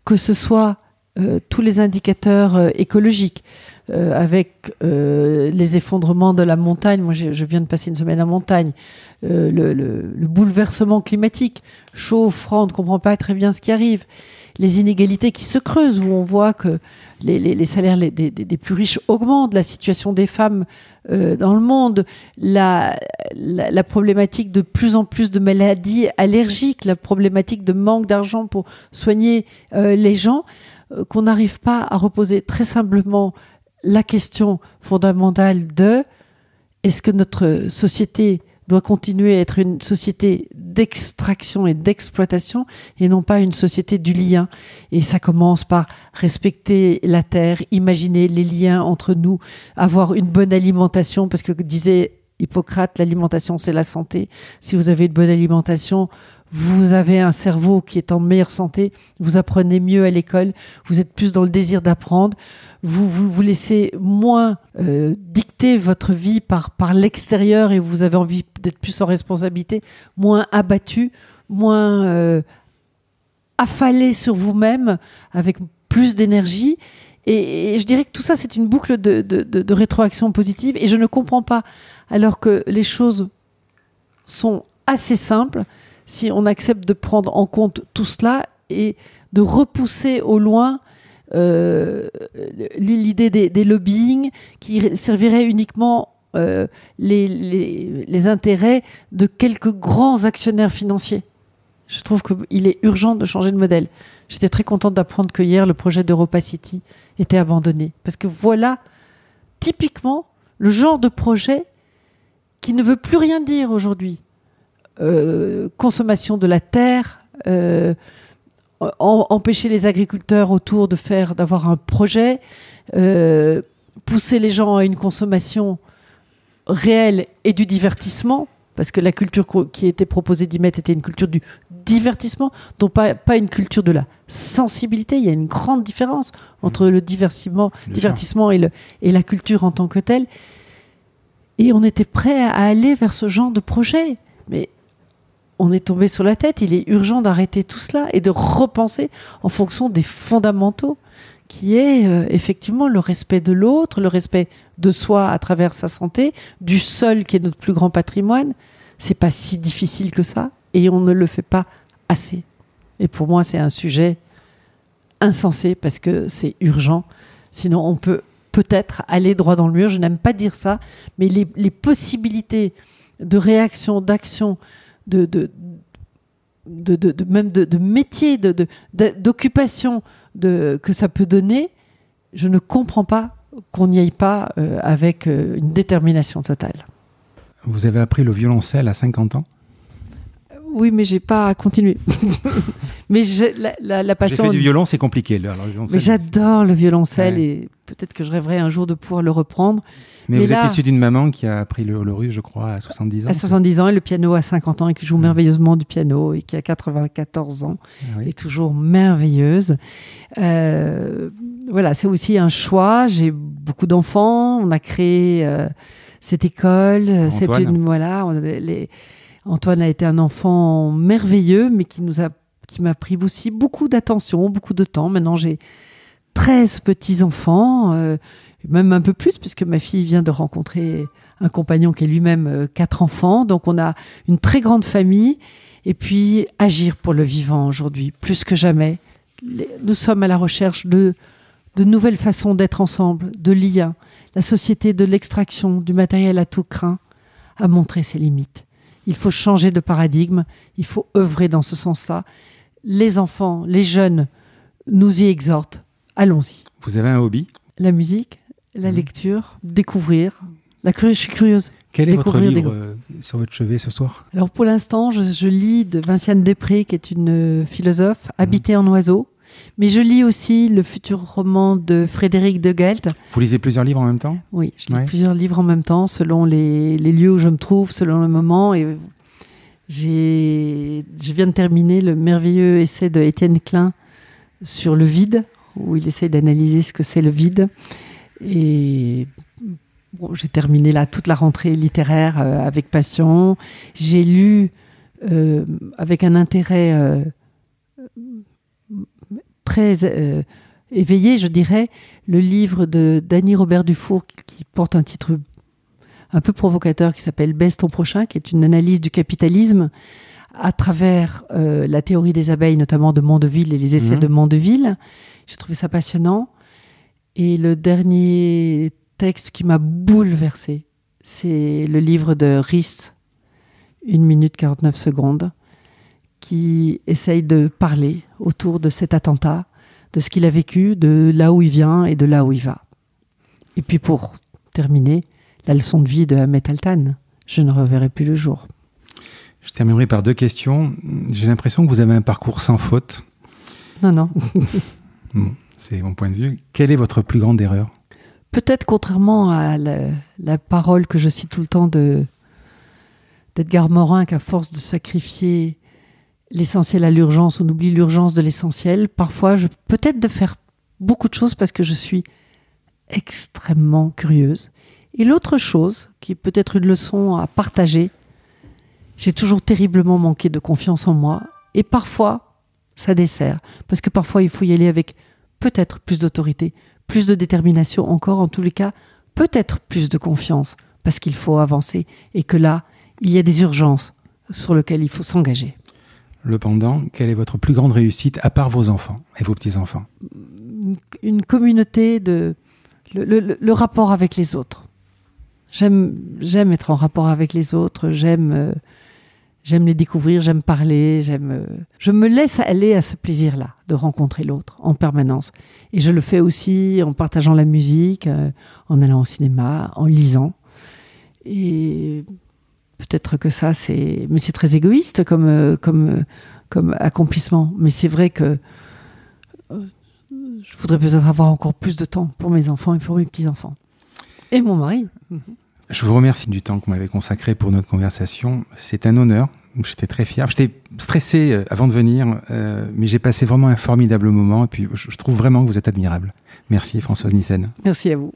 B: que ce soit euh, tous les indicateurs euh, écologiques. Euh, avec les effondrements de la montagne, moi je viens de passer une semaine en montagne, le, le- le bouleversement climatique, chaud, froid, on ne comprend pas très bien ce qui arrive, les inégalités qui se creusent, où on voit que les, salaires des, plus riches augmentent, la situation des femmes euh, dans le monde, la problématique de plus en plus de maladies allergiques, la problématique de manque d'argent pour soigner euh, les gens, euh, qu'on n'arrive pas à reposer. Très simplement la question fondamentale de est-ce que notre société doit continuer à être une société d'extraction et d'exploitation et non pas une société du lien. Et ça commence par respecter la terre, imaginer les liens entre nous, avoir une bonne alimentation, parce que disait Hippocrate, l'alimentation c'est la santé. Si vous avez une bonne alimentation, vous avez un cerveau qui est en meilleure santé, vous apprenez mieux à l'école, vous êtes plus dans le désir d'apprendre, vous, vous vous laissez moins euh, dicter votre vie par, par l'extérieur et vous avez envie d'être plus en responsabilité, moins abattu, moins euh, affalé sur vous-même, avec plus d'énergie. Et, je dirais que tout ça, c'est une boucle de, de- de- rétroaction positive. Et je ne comprends pas, alors que les choses sont assez simples, si on accepte de prendre en compte tout cela et de repousser au loin l'idée des, des lobbying qui servirait uniquement euh, les, les- intérêts de quelques grands actionnaires financiers. Je trouve qu'il est urgent de changer de modèle. J'étais très contente d'apprendre que hier, le projet d'Europa City était abandonné. Parce que voilà, typiquement, le genre de projet qui ne veut plus rien dire aujourd'hui. Euh, consommation de la terre, euh, empêcher les agriculteurs autour de faire, d'avoir un projet, euh, pousser les gens à une consommation réelle et du divertissement, parce que la culture qui était proposée d'y mettre était une culture du divertissement, donc pas, pas une culture de la sensibilité. Il y a une grande différence entre le divertissement, divertissement et, le, et la culture en tant que telle. Et on était prêt à aller vers ce genre de projet. Mais on est tombé sur la tête. Il est urgent d'arrêter tout cela et de repenser en fonction des fondamentaux, qui est euh, effectivement le respect de l'autre, le respect de soi à travers sa santé, du sol qui est notre plus grand patrimoine. C'est pas si difficile que ça et on ne le fait pas assez. Et pour moi, c'est un sujet insensé parce que c'est urgent. Sinon, on peut peut-être aller droit dans le mur. Je n'aime pas dire ça, mais les possibilités de réaction, d'action, de, de, de, de- même de, métier, d'occupation de, que ça peut donner, je ne comprends pas qu'on n'y aille pas euh, avec euh, une détermination totale.
A: Vous avez appris le violoncelle à 50 ans?
B: Oui, mais j'ai pas continué. mais j'ai- la, la, la
A: J'ai
B: passion.
A: fait du violon, c'est compliqué. alors, le
B: Mais j'adore le violoncelle
A: Ouais.
B: et peut-être que je rêverai un jour de pouvoir le reprendre.
A: Mais,
B: mais
A: vous
B: là-
A: êtes issu d'une maman qui a appris le, le russe, je crois, à 70 ans.
B: À 70 ans et le piano à 50 ans et qui joue
A: Ouais.
B: merveilleusement du piano et qui a 94 ans
A: Ah oui.
B: est toujours merveilleuse. Euh, voilà, c'est aussi un choix. J'ai beaucoup d'enfants. On a créé euh, cette école. C'est une voilà. les- Antoine a été un enfant merveilleux, mais qui nous a, qui m'a pris aussi beaucoup d'attention, beaucoup de temps. Maintenant, j'ai 13 petits enfants, euh, même un peu plus, puisque ma fille vient de rencontrer un compagnon qui est lui-même euh, quatre enfants. Donc, on a une très grande famille. Et puis, agir pour le vivant aujourd'hui, plus que jamais. Nous sommes à la recherche de, de nouvelles façons d'être ensemble, de liens. La société de l'extraction du matériel à tout craint a montré ses limites. Il faut changer de paradigme, il faut œuvrer dans ce sens-là. Les enfants, les jeunes nous y exhortent. Allons-y.
A: Vous avez un hobby?
B: La musique, la
A: Mhm.
B: lecture, découvrir. La je suis curieuse.
A: Quel est votre
B: des
A: livre euh, sur votre chevet ce soir?
B: Alors pour l'instant, je, je lis de Vinciane Després, qui est une euh, philosophe, Habiter en oiseau. Mais je lis aussi le futur roman de Frédéric de Gelt.
A: Vous lisez plusieurs livres en même temps?
B: Oui, je lis
A: Ouais.
B: plusieurs livres en même temps, selon les, les lieux où je me trouve, selon le moment. Et j'ai, je viens de terminer le merveilleux essai de Étienne Klein sur le vide, où il essaye d'analyser ce que c'est le vide. Et bon, j'ai terminé là toute la rentrée littéraire euh, avec passion. J'ai lu euh, avec un intérêt euh, très euh, éveillé, je dirais, le livre de Danny Robert Dufour qui porte un titre un peu provocateur qui s'appelle Baisse ton prochain, qui est une analyse du capitalisme à travers euh, la théorie des abeilles, notamment de Mondeville et les essais
A: Mhm.
B: de Mondeville. J'ai trouvé ça passionnant. Et le dernier texte qui m'a bouleversé, c'est le livre de Rhys, 1 minute 49 secondes, qui essaye de parler autour de cet attentat, de ce qu'il a vécu, de là où il vient et de là où il va. Et puis pour terminer, la leçon de vie de Ahmet Altan. Je ne reverrai plus le jour.
A: Je terminerai par deux questions. J'ai l'impression que vous avez un parcours sans faute.
B: Non, non.
A: Bon, c'est mon point de vue. Quelle est votre plus grande erreur?
B: Peut-être contrairement à la, la parole que je cite tout le temps de d'Edgar Morin, qu'à force de sacrifier l'essentiel à l'urgence, on oublie l'urgence de l'essentiel. Parfois, je peut-être de faire beaucoup de choses parce que je suis extrêmement curieuse. Et l'autre chose, qui est peut-être une leçon à partager, j'ai toujours terriblement manqué de confiance en moi. Et parfois, ça dessert. Parce que parfois, il faut y aller avec peut-être plus d'autorité, plus de détermination, encore en tous les cas, peut-être plus de confiance, parce qu'il faut avancer et que là, il y a des urgences sur lesquelles il faut s'engager.
A: Le pendant, quelle est votre plus grande réussite à part vos enfants et vos petits-enfants?
B: Une, communauté de. Le, rapport avec les autres. J'aime être en rapport avec les autres, j'aime. euh, les découvrir, j'aime parler, j'aime. euh, Je me laisse aller à ce plaisir-là de rencontrer l'autre en permanence. Et je le fais aussi en partageant la musique, euh, en allant au cinéma, en lisant. Et peut-être que ça, c'est. Mais c'est très égoïste comme, euh, comme, euh, comme accomplissement. Mais c'est vrai que euh, je voudrais peut-être avoir encore plus de temps pour mes enfants et pour mes petits-enfants. Et mon mari.
A: Je vous remercie du temps que vous m'avez consacré pour notre conversation. C'est un honneur. J'étais très fier. J'étais stressé avant de venir, euh, mais j'ai passé vraiment un formidable moment. Et puis, je je trouve vraiment que vous êtes admirable. Merci, Françoise Nissen.
B: Merci à vous.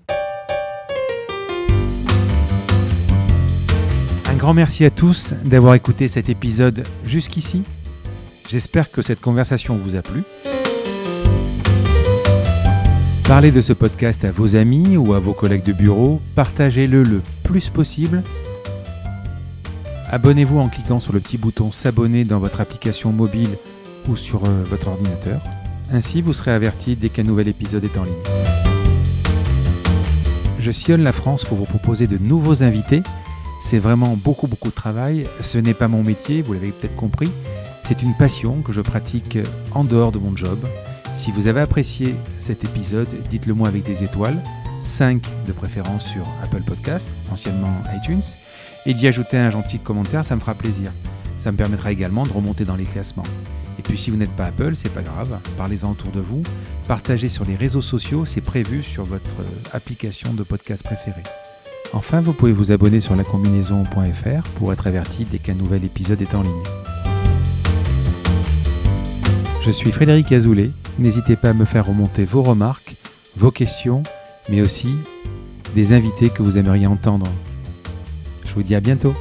A: Grand merci à tous d'avoir écouté cet épisode jusqu'ici. J'espère que cette conversation vous a plu. Parlez de ce podcast à vos amis ou à vos collègues de bureau. Partagez-le le plus possible. Abonnez-vous en cliquant sur le petit bouton s'abonner dans votre application mobile ou sur euh, votre ordinateur. Ainsi, vous serez averti dès qu'un nouvel épisode est en ligne. Je sillonne la France pour vous proposer de nouveaux invités c'est vraiment beaucoup beaucoup de travail. Ce n'est pas mon métier, vous l'avez peut-être compris. C'est une passion que je pratique en dehors de mon job. Si vous avez apprécié cet épisode, dites-le moi avec des étoiles, 5 de préférence sur Apple Podcast, anciennement iTunes, et d'y ajouter un gentil commentaire, ça me fera plaisir. Ça me permettra également de remonter dans les classements. Et puis si vous n'êtes pas Apple, c'est pas grave, parlez-en autour de vous, partagez sur les réseaux sociaux, c'est prévu sur votre application de podcast préférée. Enfin, vous pouvez vous abonner sur lacombinaison.fr pour être averti dès qu'un nouvel épisode est en ligne. Je suis Frédéric Azoulay. N'hésitez pas à me faire remonter vos remarques, vos questions, mais aussi des invités que vous aimeriez entendre. Je vous dis à bientôt.